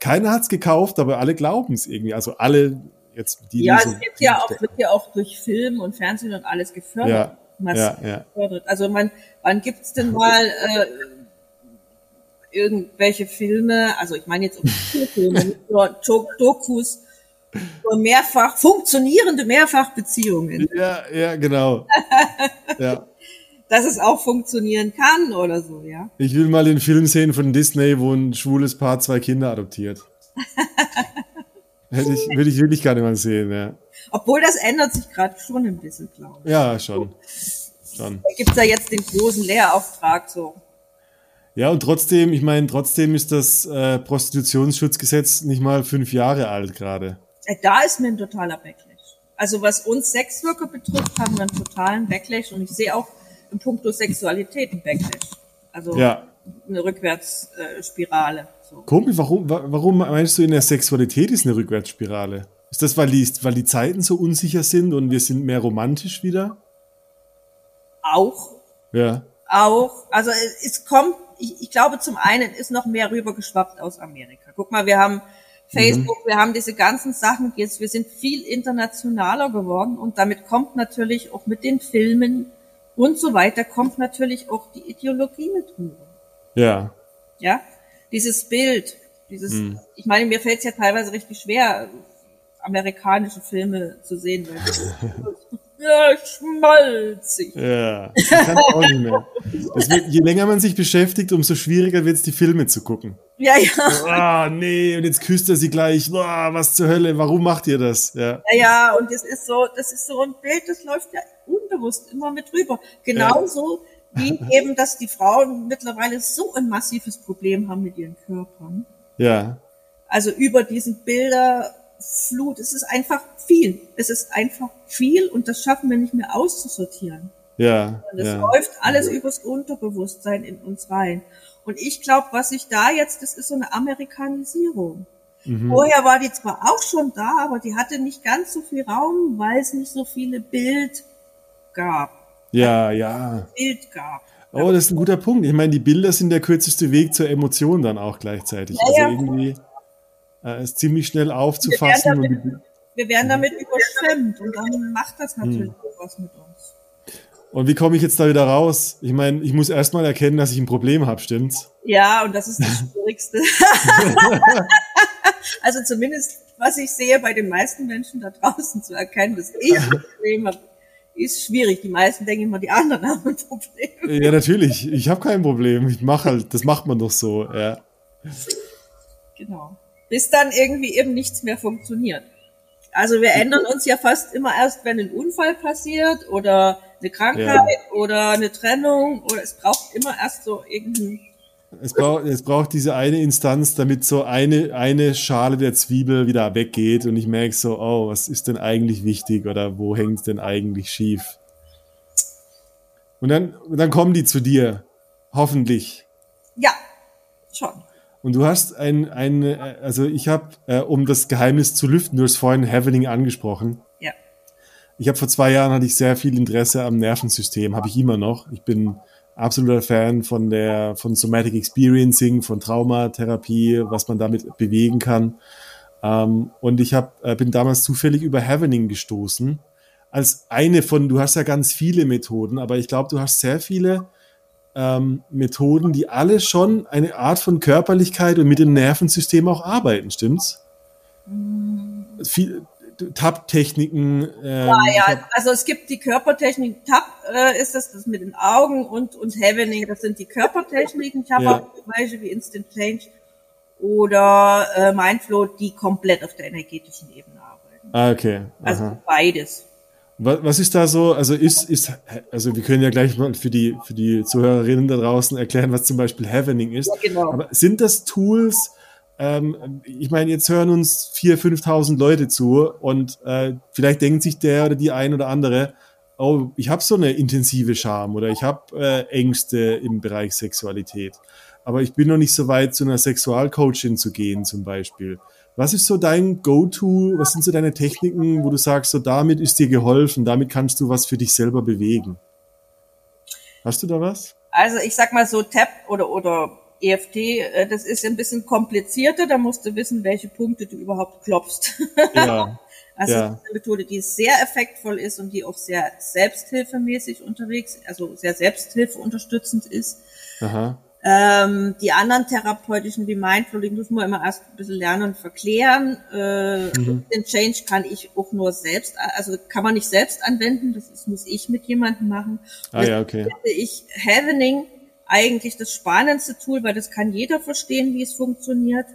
Keiner hat's gekauft, aber alle glauben es irgendwie. Also alle jetzt die. Ja, es gibt ja auch, wird ja auch durch Film und Fernsehen und alles gefördert. Ja, ja, ja. Gefördert. Also man, wann gibt's denn mal äh, irgendwelche Filme, also ich meine jetzt um Filme, nur Dokus, nur mehrfach, funktionierende Mehrfachbeziehungen. Ja, ja, genau. ja. Dass es auch funktionieren kann oder so, ja. Ich will mal den Film sehen von Disney, wo ein schwules Paar zwei Kinder adoptiert. Hätte ich, würde ich wirklich gerne mal sehen, ja. Obwohl das ändert sich gerade schon ein bisschen, glaube ich. Ja, schon. schon. Da gibt's ja jetzt den großen Lehrauftrag so. Ja, und trotzdem, ich meine, trotzdem ist das äh, Prostitutionsschutzgesetz nicht mal fünf Jahre alt gerade. Äh, da ist mir ein totaler Backlash. Also was uns Sexworker betrifft, haben wir einen totalen Backlash und ich sehe auch im Punkto Sexualität einen Backlash. Also ja. eine Rückwärtsspirale. So. Komisch, warum, warum meinst du in der Sexualität ist eine Rückwärtsspirale? Ist das, weil die, weil die Zeiten so unsicher sind und wir sind mehr romantisch wieder? Auch. Ja. Auch. Also es kommt ich, ich glaube, zum einen ist noch mehr rübergeschwappt aus Amerika. Guck mal, wir haben Facebook, mhm. wir haben diese ganzen Sachen jetzt, wir sind viel internationaler geworden und damit kommt natürlich auch mit den Filmen und so weiter, kommt natürlich auch die Ideologie mit rüber. Ja. Ja, dieses Bild, dieses, mhm. ich meine, mir fällt es ja teilweise richtig schwer, amerikanische Filme zu sehen, weil ja, schmalzig. Ja, ich kann auch nicht mehr. Wird, je länger man sich beschäftigt, umso schwieriger wird es, die Filme zu gucken. Ja, ja. Ah, oh, nee, und jetzt küsst er sie gleich. Oh, was zur Hölle, warum macht ihr das? Ja. ja, ja, und das ist so, das ist so ein Bild, das läuft ja unbewusst immer mit rüber. Genauso ja. wie eben, dass die Frauen mittlerweile so ein massives Problem haben mit ihren Körpern. Ja. Also über diesen Bilder Flut. Es ist einfach viel. Es ist einfach viel und das schaffen wir nicht mehr auszusortieren. Ja. Und es ja. läuft alles ja. übers Unterbewusstsein in uns rein. Und ich glaube, was ich da jetzt, das ist so eine Amerikanisierung. Mhm. Vorher war die zwar auch schon da, aber die hatte nicht ganz so viel Raum, weil es nicht so viele Bild gab. Ja, ja. Bild gab. Oh, das ist ein guter Punkt. Ich meine, die Bilder sind der kürzeste Weg zur Emotion dann auch gleichzeitig. Ja, also irgendwie äh, ist ziemlich schnell aufzufassen. Damit, wir werden damit überschwemmt und dann macht das natürlich hm. was mit uns. Und wie komme ich jetzt da wieder raus? Ich meine, ich muss erstmal erkennen, dass ich ein Problem habe, stimmt's? Ja, und das ist das Schwierigste. also zumindest, was ich sehe bei den meisten Menschen da draußen zu erkennen, dass ich ein Problem habe, ist schwierig. Die meisten denken immer, die anderen haben ein Problem. Ja, natürlich. Ich habe kein Problem. Ich mache halt, das macht man doch so, ja. Genau bis dann irgendwie eben nichts mehr funktioniert. Also wir ändern uns ja fast immer erst, wenn ein Unfall passiert oder eine Krankheit ja. oder eine Trennung oder es braucht immer erst so irgendein es braucht, es braucht diese eine Instanz, damit so eine, eine Schale der Zwiebel wieder weggeht und ich merke so, oh, was ist denn eigentlich wichtig oder wo hängt es denn eigentlich schief? Und dann, dann kommen die zu dir. Hoffentlich. Ja, schon. Und du hast ein, ein also ich habe, äh, um das Geheimnis zu lüften, du hast vorhin Havening angesprochen. Ja. Ich habe vor zwei Jahren hatte ich sehr viel Interesse am Nervensystem, habe ich immer noch. Ich bin absoluter Fan von der, von Somatic Experiencing, von Traumatherapie, was man damit bewegen kann. Ähm, und ich hab, äh, bin damals zufällig über Havening gestoßen. Als eine von, du hast ja ganz viele Methoden, aber ich glaube, du hast sehr viele ähm, Methoden, die alle schon eine Art von Körperlichkeit und mit dem Nervensystem auch arbeiten, stimmt's? Mhm. Viel, Tab-Techniken. Ähm, ja, ja, also es gibt die Körpertechnik. Tab äh, ist das, das mit den Augen und, und Havening, das sind die Körpertechniken. Ich habe ja. auch welche wie Instant Change oder äh, Mindflow, die komplett auf der energetischen Ebene arbeiten. Ah, okay. Also Aha. Also beides. Was ist da so, also ist, ist, also wir können ja gleich mal für die, für die Zuhörerinnen da draußen erklären, was zum Beispiel Havening ist. Ja, genau. Aber sind das Tools, ähm, ich meine, jetzt hören uns 4.000, 5.000 Leute zu und äh, vielleicht denkt sich der oder die ein oder andere, oh, ich habe so eine intensive Scham oder ich habe äh, Ängste im Bereich Sexualität. Aber ich bin noch nicht so weit, zu einer Sexualcoachin zu gehen zum Beispiel. Was ist so dein Go-To? Was sind so deine Techniken, wo du sagst, so damit ist dir geholfen, damit kannst du was für dich selber bewegen? Hast du da was? Also ich sag mal so Tap oder oder EFT, äh, das ist ein bisschen komplizierter, da musst du wissen, welche Punkte du überhaupt klopfst. Ja. also ja. eine Methode, die sehr effektvoll ist und die auch sehr selbsthilfemäßig unterwegs, also sehr selbsthilfeunterstützend ist. Aha. Ähm, die anderen therapeutischen wie Mindfulness muss man immer erst ein bisschen lernen und verklären. Äh, mhm. Den Change kann ich auch nur selbst, also kann man nicht selbst anwenden, das ist, muss ich mit jemandem machen. ah, ja, okay. Finde ich Havening eigentlich das spannendste Tool, weil das kann jeder verstehen, wie es funktioniert.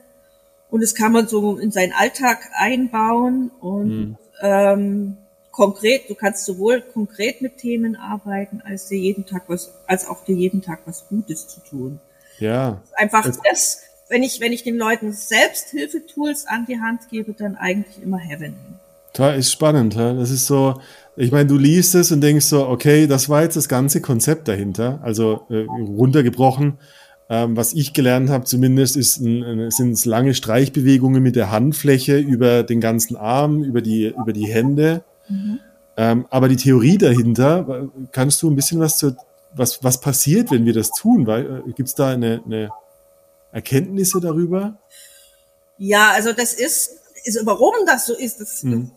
Und das kann man so in seinen Alltag einbauen und mhm. ähm, konkret, du kannst sowohl konkret mit Themen arbeiten, als dir jeden Tag was, als auch dir jeden Tag was Gutes zu tun. Ja. Einfach das, wenn ich, wenn ich den Leuten Selbsthilfetools an die Hand gebe, dann eigentlich immer Heaven. Das ist spannend, das ist so, ich meine, du liest es und denkst so, okay, das war jetzt das ganze Konzept dahinter, also äh, runtergebrochen. Ähm, was ich gelernt habe zumindest, ist, ein, sind es lange Streichbewegungen mit der Handfläche über den ganzen Arm, über die, über die Hände. Mhm. Ähm, aber die Theorie dahinter, kannst du ein bisschen was zu, was, was passiert, wenn wir das tun? Äh, Gibt es da eine, eine Erkenntnisse darüber? Ja, also das ist, ist warum das so ist, das, mhm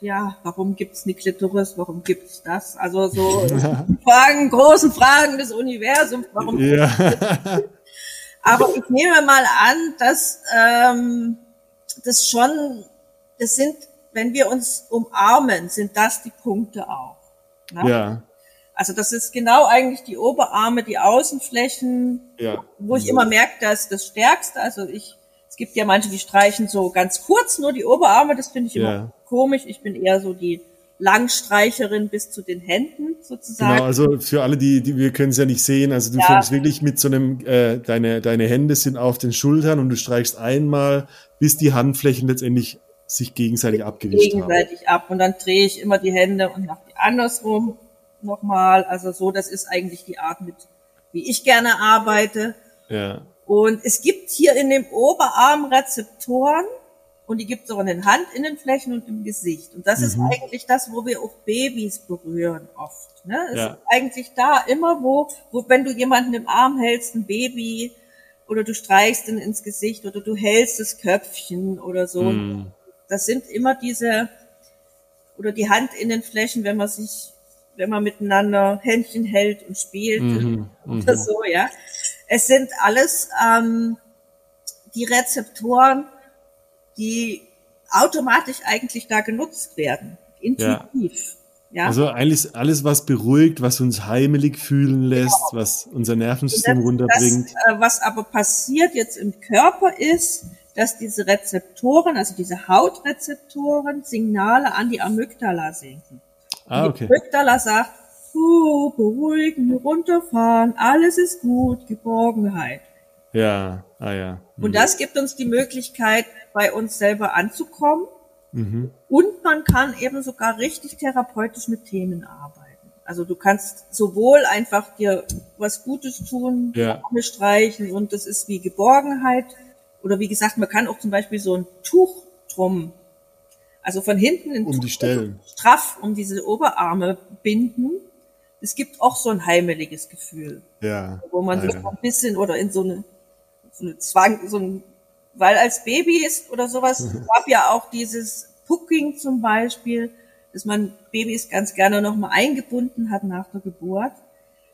ja, warum gibt's eine Klitoris, warum gibt's das? Also so Fragen, großen Fragen des Universums, warum ja. Aber ich nehme mal an, dass ähm, das schon, das sind, wenn wir uns umarmen, sind das die Punkte auch. Ne? Ja. Also das ist genau eigentlich die Oberarme, die Außenflächen, ja. wo ich immer merke, dass das Stärkste, also ich gibt ja manche, die streichen so ganz kurz nur die Oberarme, das finde ich immer ja. komisch. Ich bin eher so die Langstreicherin bis zu den Händen sozusagen. Genau, also für alle, die, die wir können es ja nicht sehen, also du ja. fängst wirklich mit so einem, äh, deine, deine Hände sind auf den Schultern und du streichst einmal, bis die Handflächen letztendlich sich gegenseitig abgewischt gegenseitig haben. ab und dann drehe ich immer die Hände und mache die andersrum nochmal. Also so, das ist eigentlich die Art mit, wie ich gerne arbeite. Ja. Und es gibt hier in dem Oberarm Rezeptoren und die gibt es auch in den Handinnenflächen und im Gesicht. Und das mhm. ist eigentlich das, wo wir auch Babys berühren oft. Ne? Es ja. ist eigentlich da immer, wo, wo, wenn du jemanden im Arm hältst, ein Baby, oder du streichst ihn ins Gesicht oder du hältst das Köpfchen oder so. Mhm. Das sind immer diese, oder die Handinnenflächen, wenn man sich, wenn man miteinander Händchen hält und spielt mhm. oder mhm. so, ja. Es sind alles ähm, die Rezeptoren, die automatisch eigentlich da genutzt werden, intuitiv. Ja. ja. Also alles, alles, was beruhigt, was uns heimelig fühlen lässt, genau. was unser Nervensystem das, runterbringt. Das, äh, was aber passiert jetzt im Körper ist, dass diese Rezeptoren, also diese Hautrezeptoren, Signale an die Amygdala senken. Ah, okay. Die Amygdala sagt, uh, beruhigen, runterfahren, alles ist gut, Geborgenheit. Ja, ah ja. Mhm. Und das gibt uns die Möglichkeit, bei uns selber anzukommen. Mhm. Und man kann eben sogar richtig therapeutisch mit Themen arbeiten. Also du kannst sowohl einfach dir was Gutes tun, ja. streichen und das ist wie Geborgenheit. Oder wie gesagt, man kann auch zum Beispiel so ein Tuch drum, also von hinten in um die Stellen. straff um diese Oberarme binden es gibt auch so ein heimeliges Gefühl. Ja. Wo man sich ja. ein bisschen oder in so eine, so eine Zwang, so ein, weil als Baby ist oder sowas, gab ja auch dieses Pucking zum Beispiel, dass man Babys ganz gerne nochmal eingebunden hat nach der Geburt.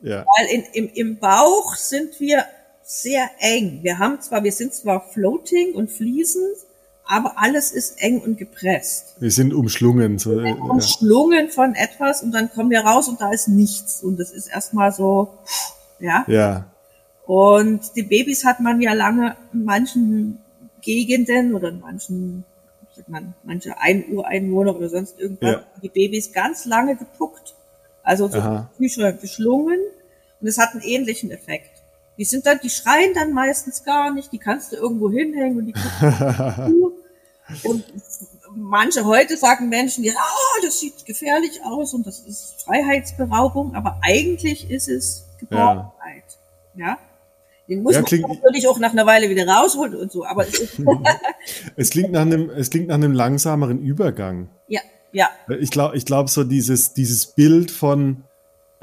Ja. Weil in, im, im Bauch sind wir sehr eng. Wir haben zwar, wir sind zwar floating und fließend, aber alles ist eng und gepresst. Wir sind umschlungen. So, wir sind umschlungen von etwas und dann kommen wir raus und da ist nichts. Und das ist erstmal so, ja. Ja. Und die Babys hat man ja lange in manchen Gegenden oder in manchen, sagt man, manche Ein Ureinwohner oder sonst irgendwas, ja. die Babys ganz lange gepuckt. Also so Bücher geschlungen. Und es hat einen ähnlichen Effekt. Die sind dann, die schreien dann meistens gar nicht, die kannst du irgendwo hinhängen und die gucken Und manche heute sagen Menschen, ja, oh, das sieht gefährlich aus und das ist Freiheitsberaubung, aber eigentlich ist es Geborgenheit. Ja. ja? Den muss ja, man natürlich auch nach einer Weile wieder rausholen und so, aber es, es klingt nach einem, es klingt nach einem langsameren Übergang. Ja, ja. Ich glaube, ich glaube so dieses, dieses Bild von,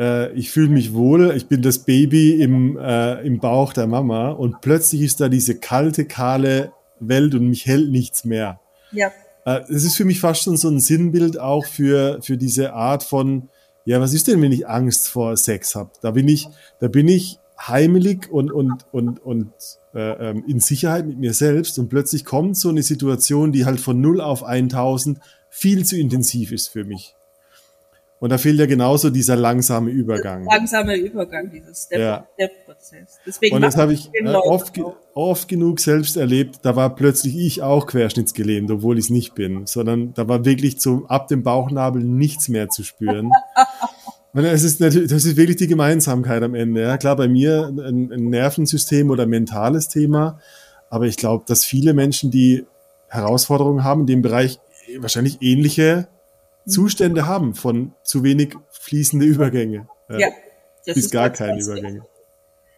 äh, ich fühle mich wohl, ich bin das Baby im, äh, im Bauch der Mama und plötzlich ist da diese kalte, kahle Welt und mich hält nichts mehr. Ja. Äh, es ist für mich fast schon so ein Sinnbild auch für, für diese Art von, ja, was ist denn, wenn ich Angst vor Sex habe? Da bin ich, da bin ich heimelig und, und, und, und äh, ähm, in Sicherheit mit mir selbst und plötzlich kommt so eine Situation, die halt von 0 auf 1000 viel zu intensiv ist für mich. Und da fehlt ja genauso dieser langsame Übergang. Langsame Übergang, dieses Step-Prozess. Deswegen und das habe ich äh, oft, oft genug selbst erlebt. Da war plötzlich ich auch querschnittsgelähmt, obwohl ich es nicht bin, sondern da war wirklich zum, ab dem Bauchnabel nichts mehr zu spüren. Es ist natürlich, das ist wirklich die Gemeinsamkeit am Ende. Ja, klar, bei mir ein, ein Nervensystem oder mentales Thema, aber ich glaube, dass viele Menschen, die Herausforderungen haben in dem Bereich, wahrscheinlich ähnliche Zustände haben von zu wenig fließende Übergänge. Ja. ja das bis gar keine Übergänge.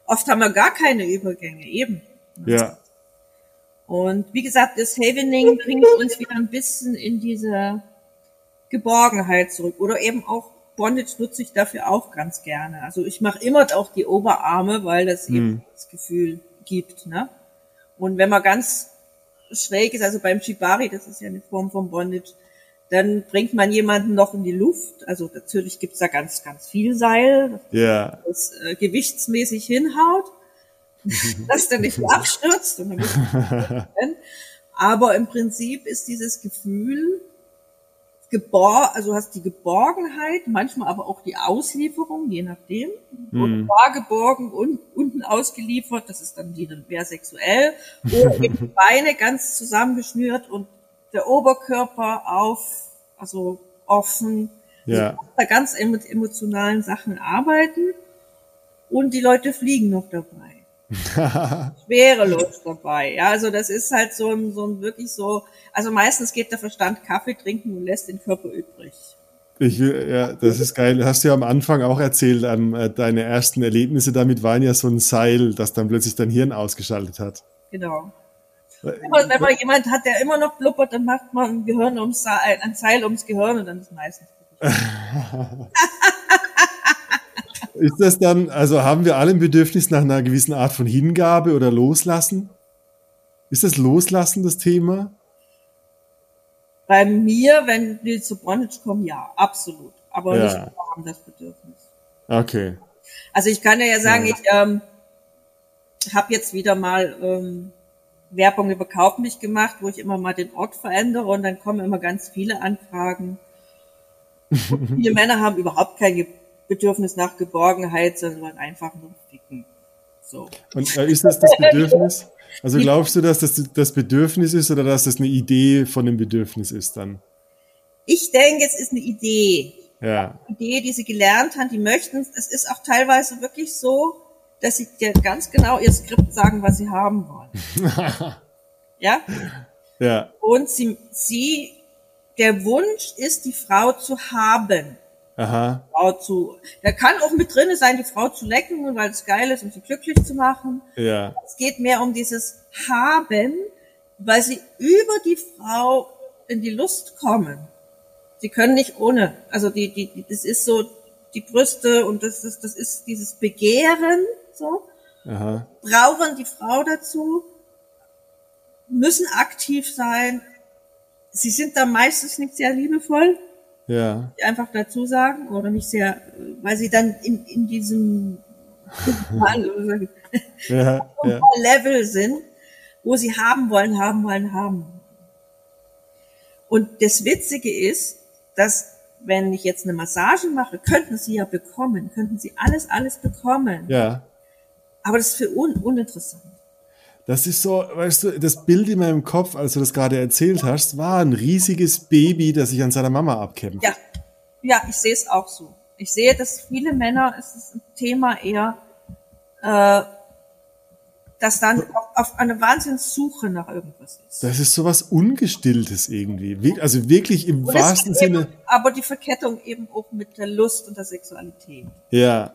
Oft haben wir gar keine Übergänge, eben. Ja. Und wie gesagt, das Havening bringt uns wieder ein bisschen in diese Geborgenheit zurück. Oder eben auch Bondage nutze ich dafür auch ganz gerne. Also ich mache immer auch die Oberarme, weil das eben hm. das Gefühl gibt. Ne? Und wenn man ganz schräg ist, also beim Shibari, das ist ja eine Form von Bondage, dann bringt man jemanden noch in die Luft. Also natürlich gibt's da ganz, ganz viel Seil, yeah. das äh, gewichtsmäßig hinhaut, dass der nicht abstürzt. Aber im Prinzip ist dieses Gefühl, gebor also hast die Geborgenheit, manchmal aber auch die Auslieferung, je nachdem. Und war geborgen und unten ausgeliefert, das ist dann wieder mehr sexuell. Oder eben die Beine ganz zusammengeschnürt und der Oberkörper auf, also offen. Ja. Da ganz mit emotionalen Sachen arbeiten. Und die Leute fliegen noch dabei. Schwerelos dabei. Ja, also das ist halt so ein, so ein wirklich so, also meistens geht der Verstand Kaffee trinken und lässt den Körper übrig. Ich ja, das ist geil. Hast du ja am Anfang auch erzählt, an äh, deine ersten Erlebnisse damit waren ja so ein Seil, das dann plötzlich dein Hirn ausgeschaltet hat. Genau. Wenn man, wenn man jemand hat, der immer noch blubbert, dann macht man ein Gehirn ums ein Seil ums Gehirn und dann ist meistens. ist das dann, also haben wir alle ein Bedürfnis nach einer gewissen Art von Hingabe oder Loslassen? Ist das Loslassen das Thema? Bei mir, wenn wir zu Bondage kommen, ja, absolut. Aber ja. nicht alle haben das Bedürfnis. Okay. Also ich kann ja sagen, ja. ich ähm, habe jetzt wieder mal ähm, Werbung über Kauf mich gemacht, wo ich immer mal den Ort verändere und dann kommen immer ganz viele Anfragen. viele Männer haben überhaupt kein Bedürfnis nach Geborgenheit, sondern einfach nur ficken. So. Und äh, ist das das Bedürfnis? Also glaubst du, dass das das Bedürfnis ist oder dass das eine Idee von dem Bedürfnis ist dann? Ich denke, es ist eine Idee. Ja. Eine Idee, die sie gelernt haben, die möchten. Es ist auch teilweise wirklich so, dass sie dir ganz genau ihr Skript sagen, was sie haben wollen. Ja? Ja. Und sie, sie, der Wunsch ist, die Frau zu haben. Aha. Frau zu, da kann auch mit drinne sein, die Frau zu lecken, weil es geil ist, um sie glücklich zu machen. Ja. Es geht mehr um dieses Haben, weil sie über die Frau in die Lust kommen. Sie können nicht ohne. Also die, die, die das ist so die Brüste und das ist, das ist dieses Begehren, so. Aha. Brauchen die Frau dazu. müssen aktiv sein. Sie sind da meistens nicht sehr liebevoll. Ja. Einfach dazu sagen oder nicht sehr, weil sie dann in, in diesem ja, ja. Level sind, wo sie haben wollen, haben wollen, haben. Und das Witzige ist, dass wenn ich jetzt eine Massage mache, könnten sie ja bekommen, könnten sie alles, alles bekommen. Ja. Aber das ist für un uninteressant. Das ist so, weißt du, das Bild in meinem Kopf, als du das gerade erzählt hast, war ein riesiges Baby, das sich an seiner Mama abkämpft. Ja, ja, ich sehe es auch so. Ich sehe, dass viele Männer, es ist ein Thema eher, äh, dass dann auf, auf eine Wahnsinnssuche nach irgendwas ist. Das ist sowas Ungestilltes irgendwie. Also wirklich im und wahrsten Sinne. Eben, aber die Verkettung eben auch mit der Lust und der Sexualität. Ja.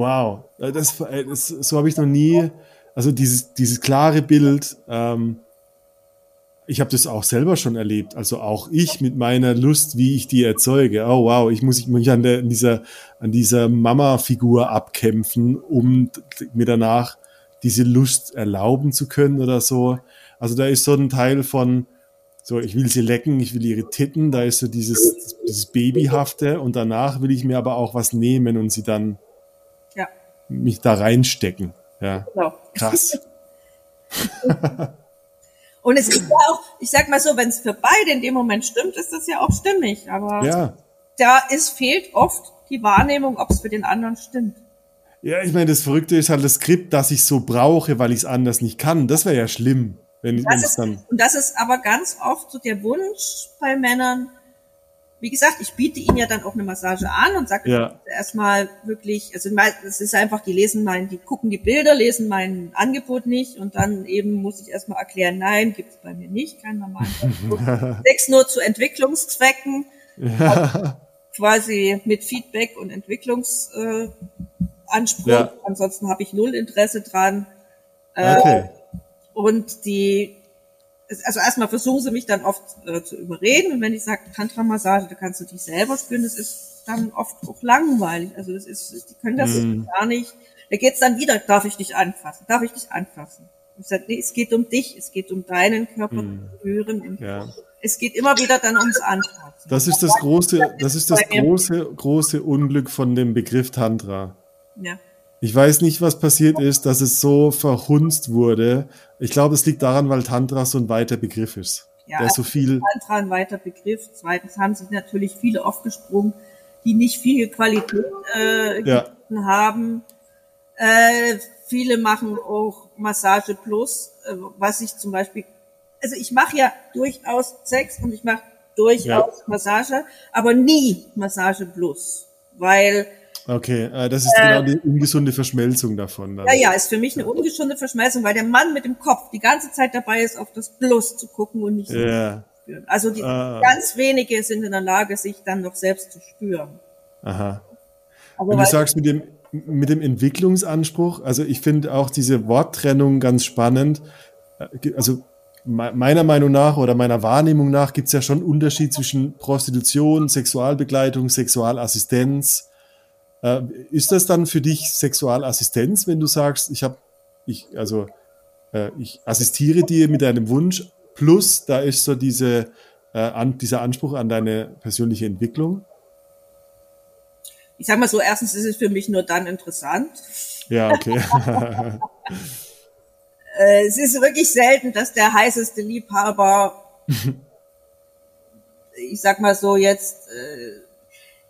Wow. Das, das so habe ich noch nie also dieses, dieses klare Bild, ähm, ich habe das auch selber schon erlebt. Also auch ich mit meiner Lust, wie ich die erzeuge. Oh wow, ich muss mich an, der, an dieser, an dieser Mama-Figur abkämpfen, um mir danach diese Lust erlauben zu können oder so. Also da ist so ein Teil von, so ich will sie lecken, ich will ihre Titten, da ist so dieses, dieses Babyhafte und danach will ich mir aber auch was nehmen und sie dann. Mich da reinstecken. Ja. Genau. Krass. Und es ist ja auch, ich sag mal so, wenn es für beide in dem Moment stimmt, ist das ja auch stimmig. Aber ja. da ist, fehlt oft die Wahrnehmung, ob es für den anderen stimmt. Ja, ich meine, das Verrückte ist halt das Skript, das ich so brauche, weil ich es anders nicht kann. Das wäre ja schlimm, wenn, es dann. Und das ist aber ganz oft so der Wunsch bei Männern, wie gesagt, ich biete ihnen ja dann auch eine Massage an und sage ja. erstmal wirklich, also es ist einfach, die lesen mein, die gucken die Bilder, lesen mein Angebot nicht und dann eben muss ich erstmal erklären, nein, gibt es bei mir nicht, kein normalen Sex nur zu Entwicklungszwecken, ja. quasi mit Feedback und Entwicklungsanspruch. Äh, ja. Ansonsten habe ich null Interesse dran. Äh, okay. Und die also erstmal versuchen sie mich dann oft äh, zu überreden und wenn ich sage Tantra-Massage, da kannst du dich selber spüren, das ist dann oft auch langweilig. Also das ist, die können das mm. gar nicht. Da geht's dann wieder, darf ich dich anfassen, darf ich dich anfassen? Ich sage, nee, es geht um dich, es geht um deinen Körper mm. spüren und ja. es geht immer wieder dann ums Anfassen. Das ist das große, das ist das große, große Unglück von dem Begriff Tantra. Ja. Ich weiß nicht, was passiert ist, dass es so verhunzt wurde. Ich glaube, es liegt daran, weil Tantra so ein weiter Begriff ist. Ja, der so viel Tantra ein weiter Begriff. Zweitens haben sich natürlich viele aufgesprungen, die nicht viel Qualität äh, ja. haben. Äh, viele machen auch Massage Plus, äh, was ich zum Beispiel, also ich mache ja durchaus Sex und ich mache durchaus ja. Massage, aber nie Massage Plus, weil Okay, äh, das ist genau die ungesunde Verschmelzung davon. Dann. Ja, ja, ist für mich eine ungesunde Verschmelzung, weil der Mann mit dem Kopf die ganze Zeit dabei ist, auf das Plus zu gucken und nicht ja. zu spüren. Also die ah. ganz wenige sind in der Lage, sich dann noch selbst zu spüren. Aha. Aber und du sagst mit dem, mit dem Entwicklungsanspruch, also ich finde auch diese Worttrennung ganz spannend. Äh, also meiner Meinung nach oder meiner Wahrnehmung nach gibt es ja schon Unterschied zwischen Prostitution, Sexualbegleitung, Sexualassistenz äh, ist das dann für dich Sexualassistenz, wenn du sagst, ich habe, ich, also äh, ich assistiere dir mit deinem Wunsch, plus da ist so diese, äh, an, dieser Anspruch an deine persönliche Entwicklung? Ich sag mal so, erstens ist es für mich nur dann interessant. Ja, okay. Äh, es ist wirklich selten, dass der heißeste Liebhaber, ich sag mal so jetzt, äh,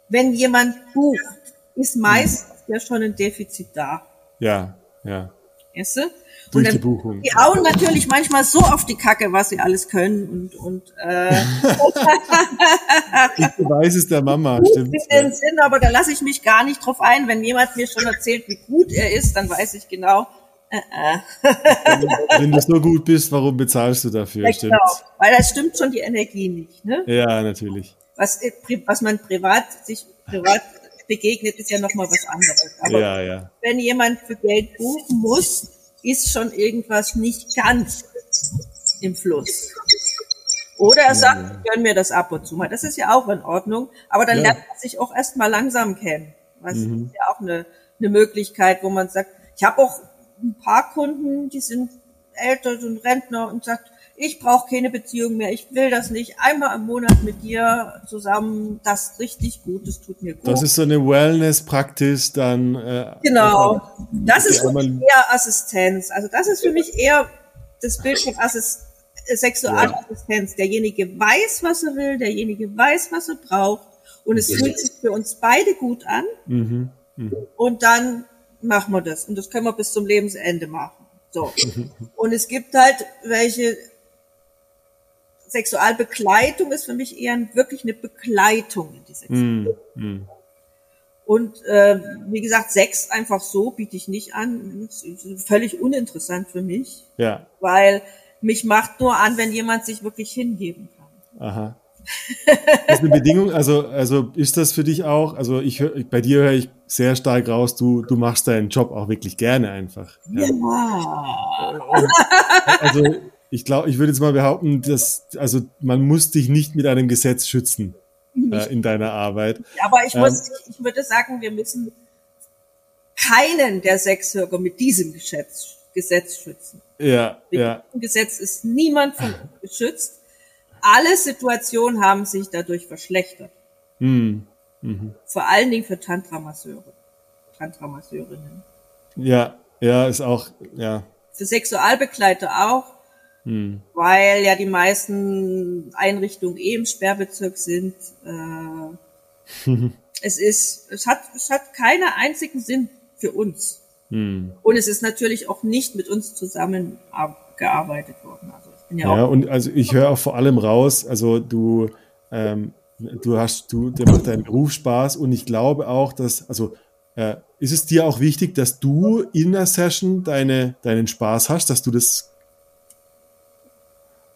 wenn jemand bucht, ist meistens ja schon ein Defizit da. Ja, ja. Weißt du? Durch dann, die Buchung. Die hauen natürlich manchmal so auf die Kacke, was sie alles können und und äh, Ich weiß es der Mama, stimmt. Den Sinn, aber da lasse ich mich gar nicht drauf ein. Wenn jemand mir schon erzählt, wie gut er ist, dann weiß ich genau. Äh, äh. Wenn du so gut bist, warum bezahlst du dafür? Ja, genau, weil das stimmt schon die Energie nicht. Ne? Ja, natürlich. Was, äh, was man privat sich privat begegnet, ist ja nochmal was anderes. Aber ja, ja. wenn jemand für Geld buchen muss, ist schon irgendwas nicht ganz im Fluss. Oder er sagt, ja, gönn mir das ab und zu mal. Das ist ja auch in Ordnung. Aber dann lernt man sich auch erstmal langsam kennen. Das mhm. ist ja auch eine, eine Möglichkeit, wo man sagt, ich habe auch ein paar Kunden, die sind älter, so ein Rentner und sagt, ich brauche keine Beziehung mehr, ich will das nicht. Einmal im Monat mit dir zusammen, das ist richtig gut, das tut mir gut. Das ist so eine Wellness-Praktis dann. Äh, genau, das ist für mich eher Assistenz. Also das ist für mich eher das Bild von Assist Sexualassistenz. Derjenige weiß, was er will, derjenige weiß, was er braucht und es fühlt sich für uns beide gut an. Mhm. Mhm. Und dann machen wir das. Und das können wir bis zum Lebensende machen. So. Und es gibt halt welche, Sexualbegleitung ist für mich eher wirklich eine Begleitung in die Sexualität. Mm. Und äh, wie gesagt, Sex einfach so biete ich nicht an. völlig uninteressant für mich. Ja. Weil mich macht nur an, wenn jemand sich wirklich hingeben kann. Aha. Das ist eine Bedingung, also, also ist das für dich auch, also ich bei dir höre ich sehr stark raus, du, du machst deinen Job auch wirklich gerne einfach. Ja. ja. Also ich glaube, ich würde jetzt mal behaupten, dass, also man muss dich nicht mit einem Gesetz schützen äh, in deiner Arbeit. Aber ich muss, ähm, ich würde sagen, wir müssen keinen der Sexworker mit diesem Gesetz, Gesetz schützen. Ja, mit ja. Diesem Gesetz ist niemand von uns geschützt. Alle Situationen haben sich dadurch verschlechtert. Hm. Mhm. Vor allen Dingen für Tantra-Masseure, Tantra-Masseurinnen. Ja, ja, ist auch, ja. Für Sexualbegleiter auch hm. Weil ja die meisten Einrichtungen eh im Sperrbezirk sind. Äh, es ist, es hat, es hat keinen einzigen Sinn für uns. Hm. Und es ist natürlich auch nicht mit uns zusammengearbeitet worden. Also ich bin ja, ja und also ich höre auch vor allem raus, also du, ähm, du hast, du, dir macht dein Beruf Spaß und ich glaube auch, dass, also äh, ist es dir auch wichtig, dass du in der Session deine, deinen Spaß hast, dass du das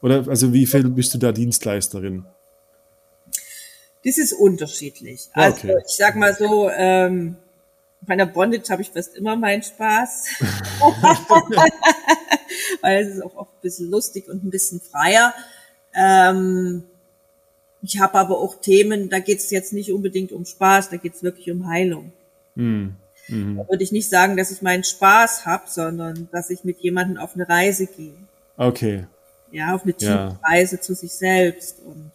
oder also wie viel bist du da Dienstleisterin? Das ist unterschiedlich. Also okay. ich sag mal so, ähm, bei der Bondage habe ich fast immer meinen Spaß. Weil es ist auch oft ein bisschen lustig und ein bisschen freier. Ähm, ich habe aber auch Themen, da geht es jetzt nicht unbedingt um Spaß, da geht es wirklich um Heilung. Mm. Mhm. Da würde ich nicht sagen, dass ich meinen Spaß habe, sondern dass ich mit jemandem auf eine Reise gehe. Okay, ja, auf eine tiefe. Reise zu sich selbst und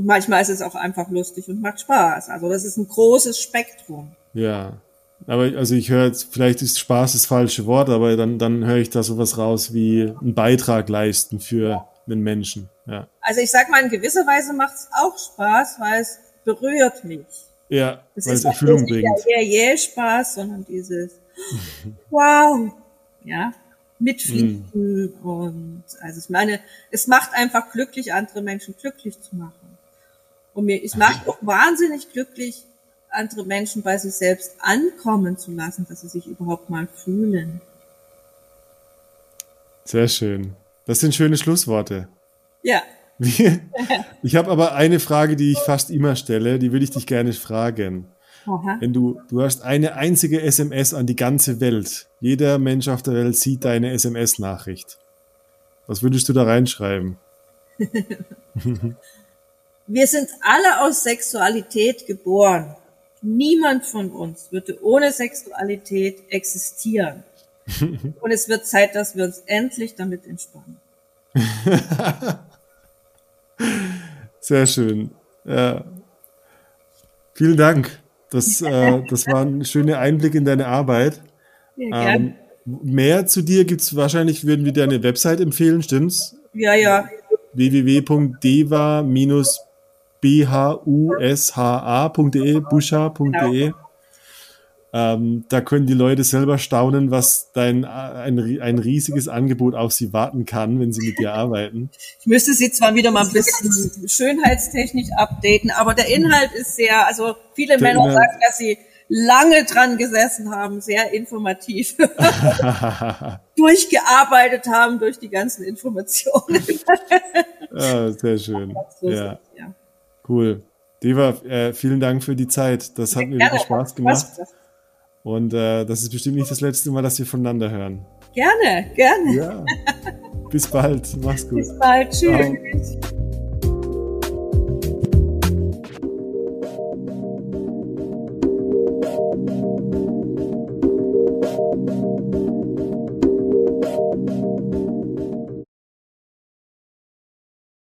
und manchmal ist es auch einfach lustig und macht Spaß. Also das ist ein großes Spektrum. Ja. Aber also ich höre jetzt, vielleicht ist Spaß das falsche Wort, aber dann, dann höre ich da sowas raus wie einen Beitrag leisten für den Menschen. Ja. Also ich sag mal, in gewisser Weise macht es auch Spaß, weil es berührt mich. Ja, das weil es Erfüllung bringt. Nicht der yeah, yeah Spaß, sondern dieses Wow. Ja mitfliegen mm. und also ich meine, es macht einfach glücklich, andere Menschen glücklich zu machen. Und mir, es macht auch wahnsinnig glücklich, andere Menschen bei sich selbst ankommen zu lassen, dass sie sich überhaupt mal fühlen. Sehr schön. Das sind schöne Schlussworte. Ja. Ich habe aber eine Frage, die ich fast immer stelle, die würde ich dich gerne fragen. Aha. Wenn du, du hast eine einzige SMS an die ganze Welt. Jeder Mensch auf der Welt sieht deine SMS-Nachricht. Was würdest du da reinschreiben? Wir sind alle aus Sexualität geboren. Niemand von uns würde ohne Sexualität existieren. Und es wird Zeit, dass wir uns endlich damit entspannen. Sehr schön. Ja. Vielen Dank. Das, äh, das war ein schöner Einblick in deine Arbeit. Ja, ähm, mehr zu dir gibt's wahrscheinlich, würden wir deine Website empfehlen, stimmt's? Ja, ja. www.deva-busha.de, busha.de. Genau. Ähm, da können die Leute selber staunen, was dein ein, ein riesiges Angebot auf sie warten kann, wenn sie mit dir arbeiten. Ich müsste sie zwar wieder mal ein bisschen schönheitstechnisch updaten, aber der Inhalt ist sehr, also viele der Männer Inhalt sagen, dass sie lange dran gesessen haben, sehr informativ durchgearbeitet haben durch die ganzen Informationen. ah, sehr schön. So ja. ja. Cool. Deva, äh, vielen Dank für die Zeit. Das hat mir wirklich Spaß gemacht. Und äh, das ist bestimmt nicht das letzte Mal, dass wir voneinander hören. Gerne, gerne. Ja. Bis bald. Mach's gut. Bis bald. Tschüss. Ciao.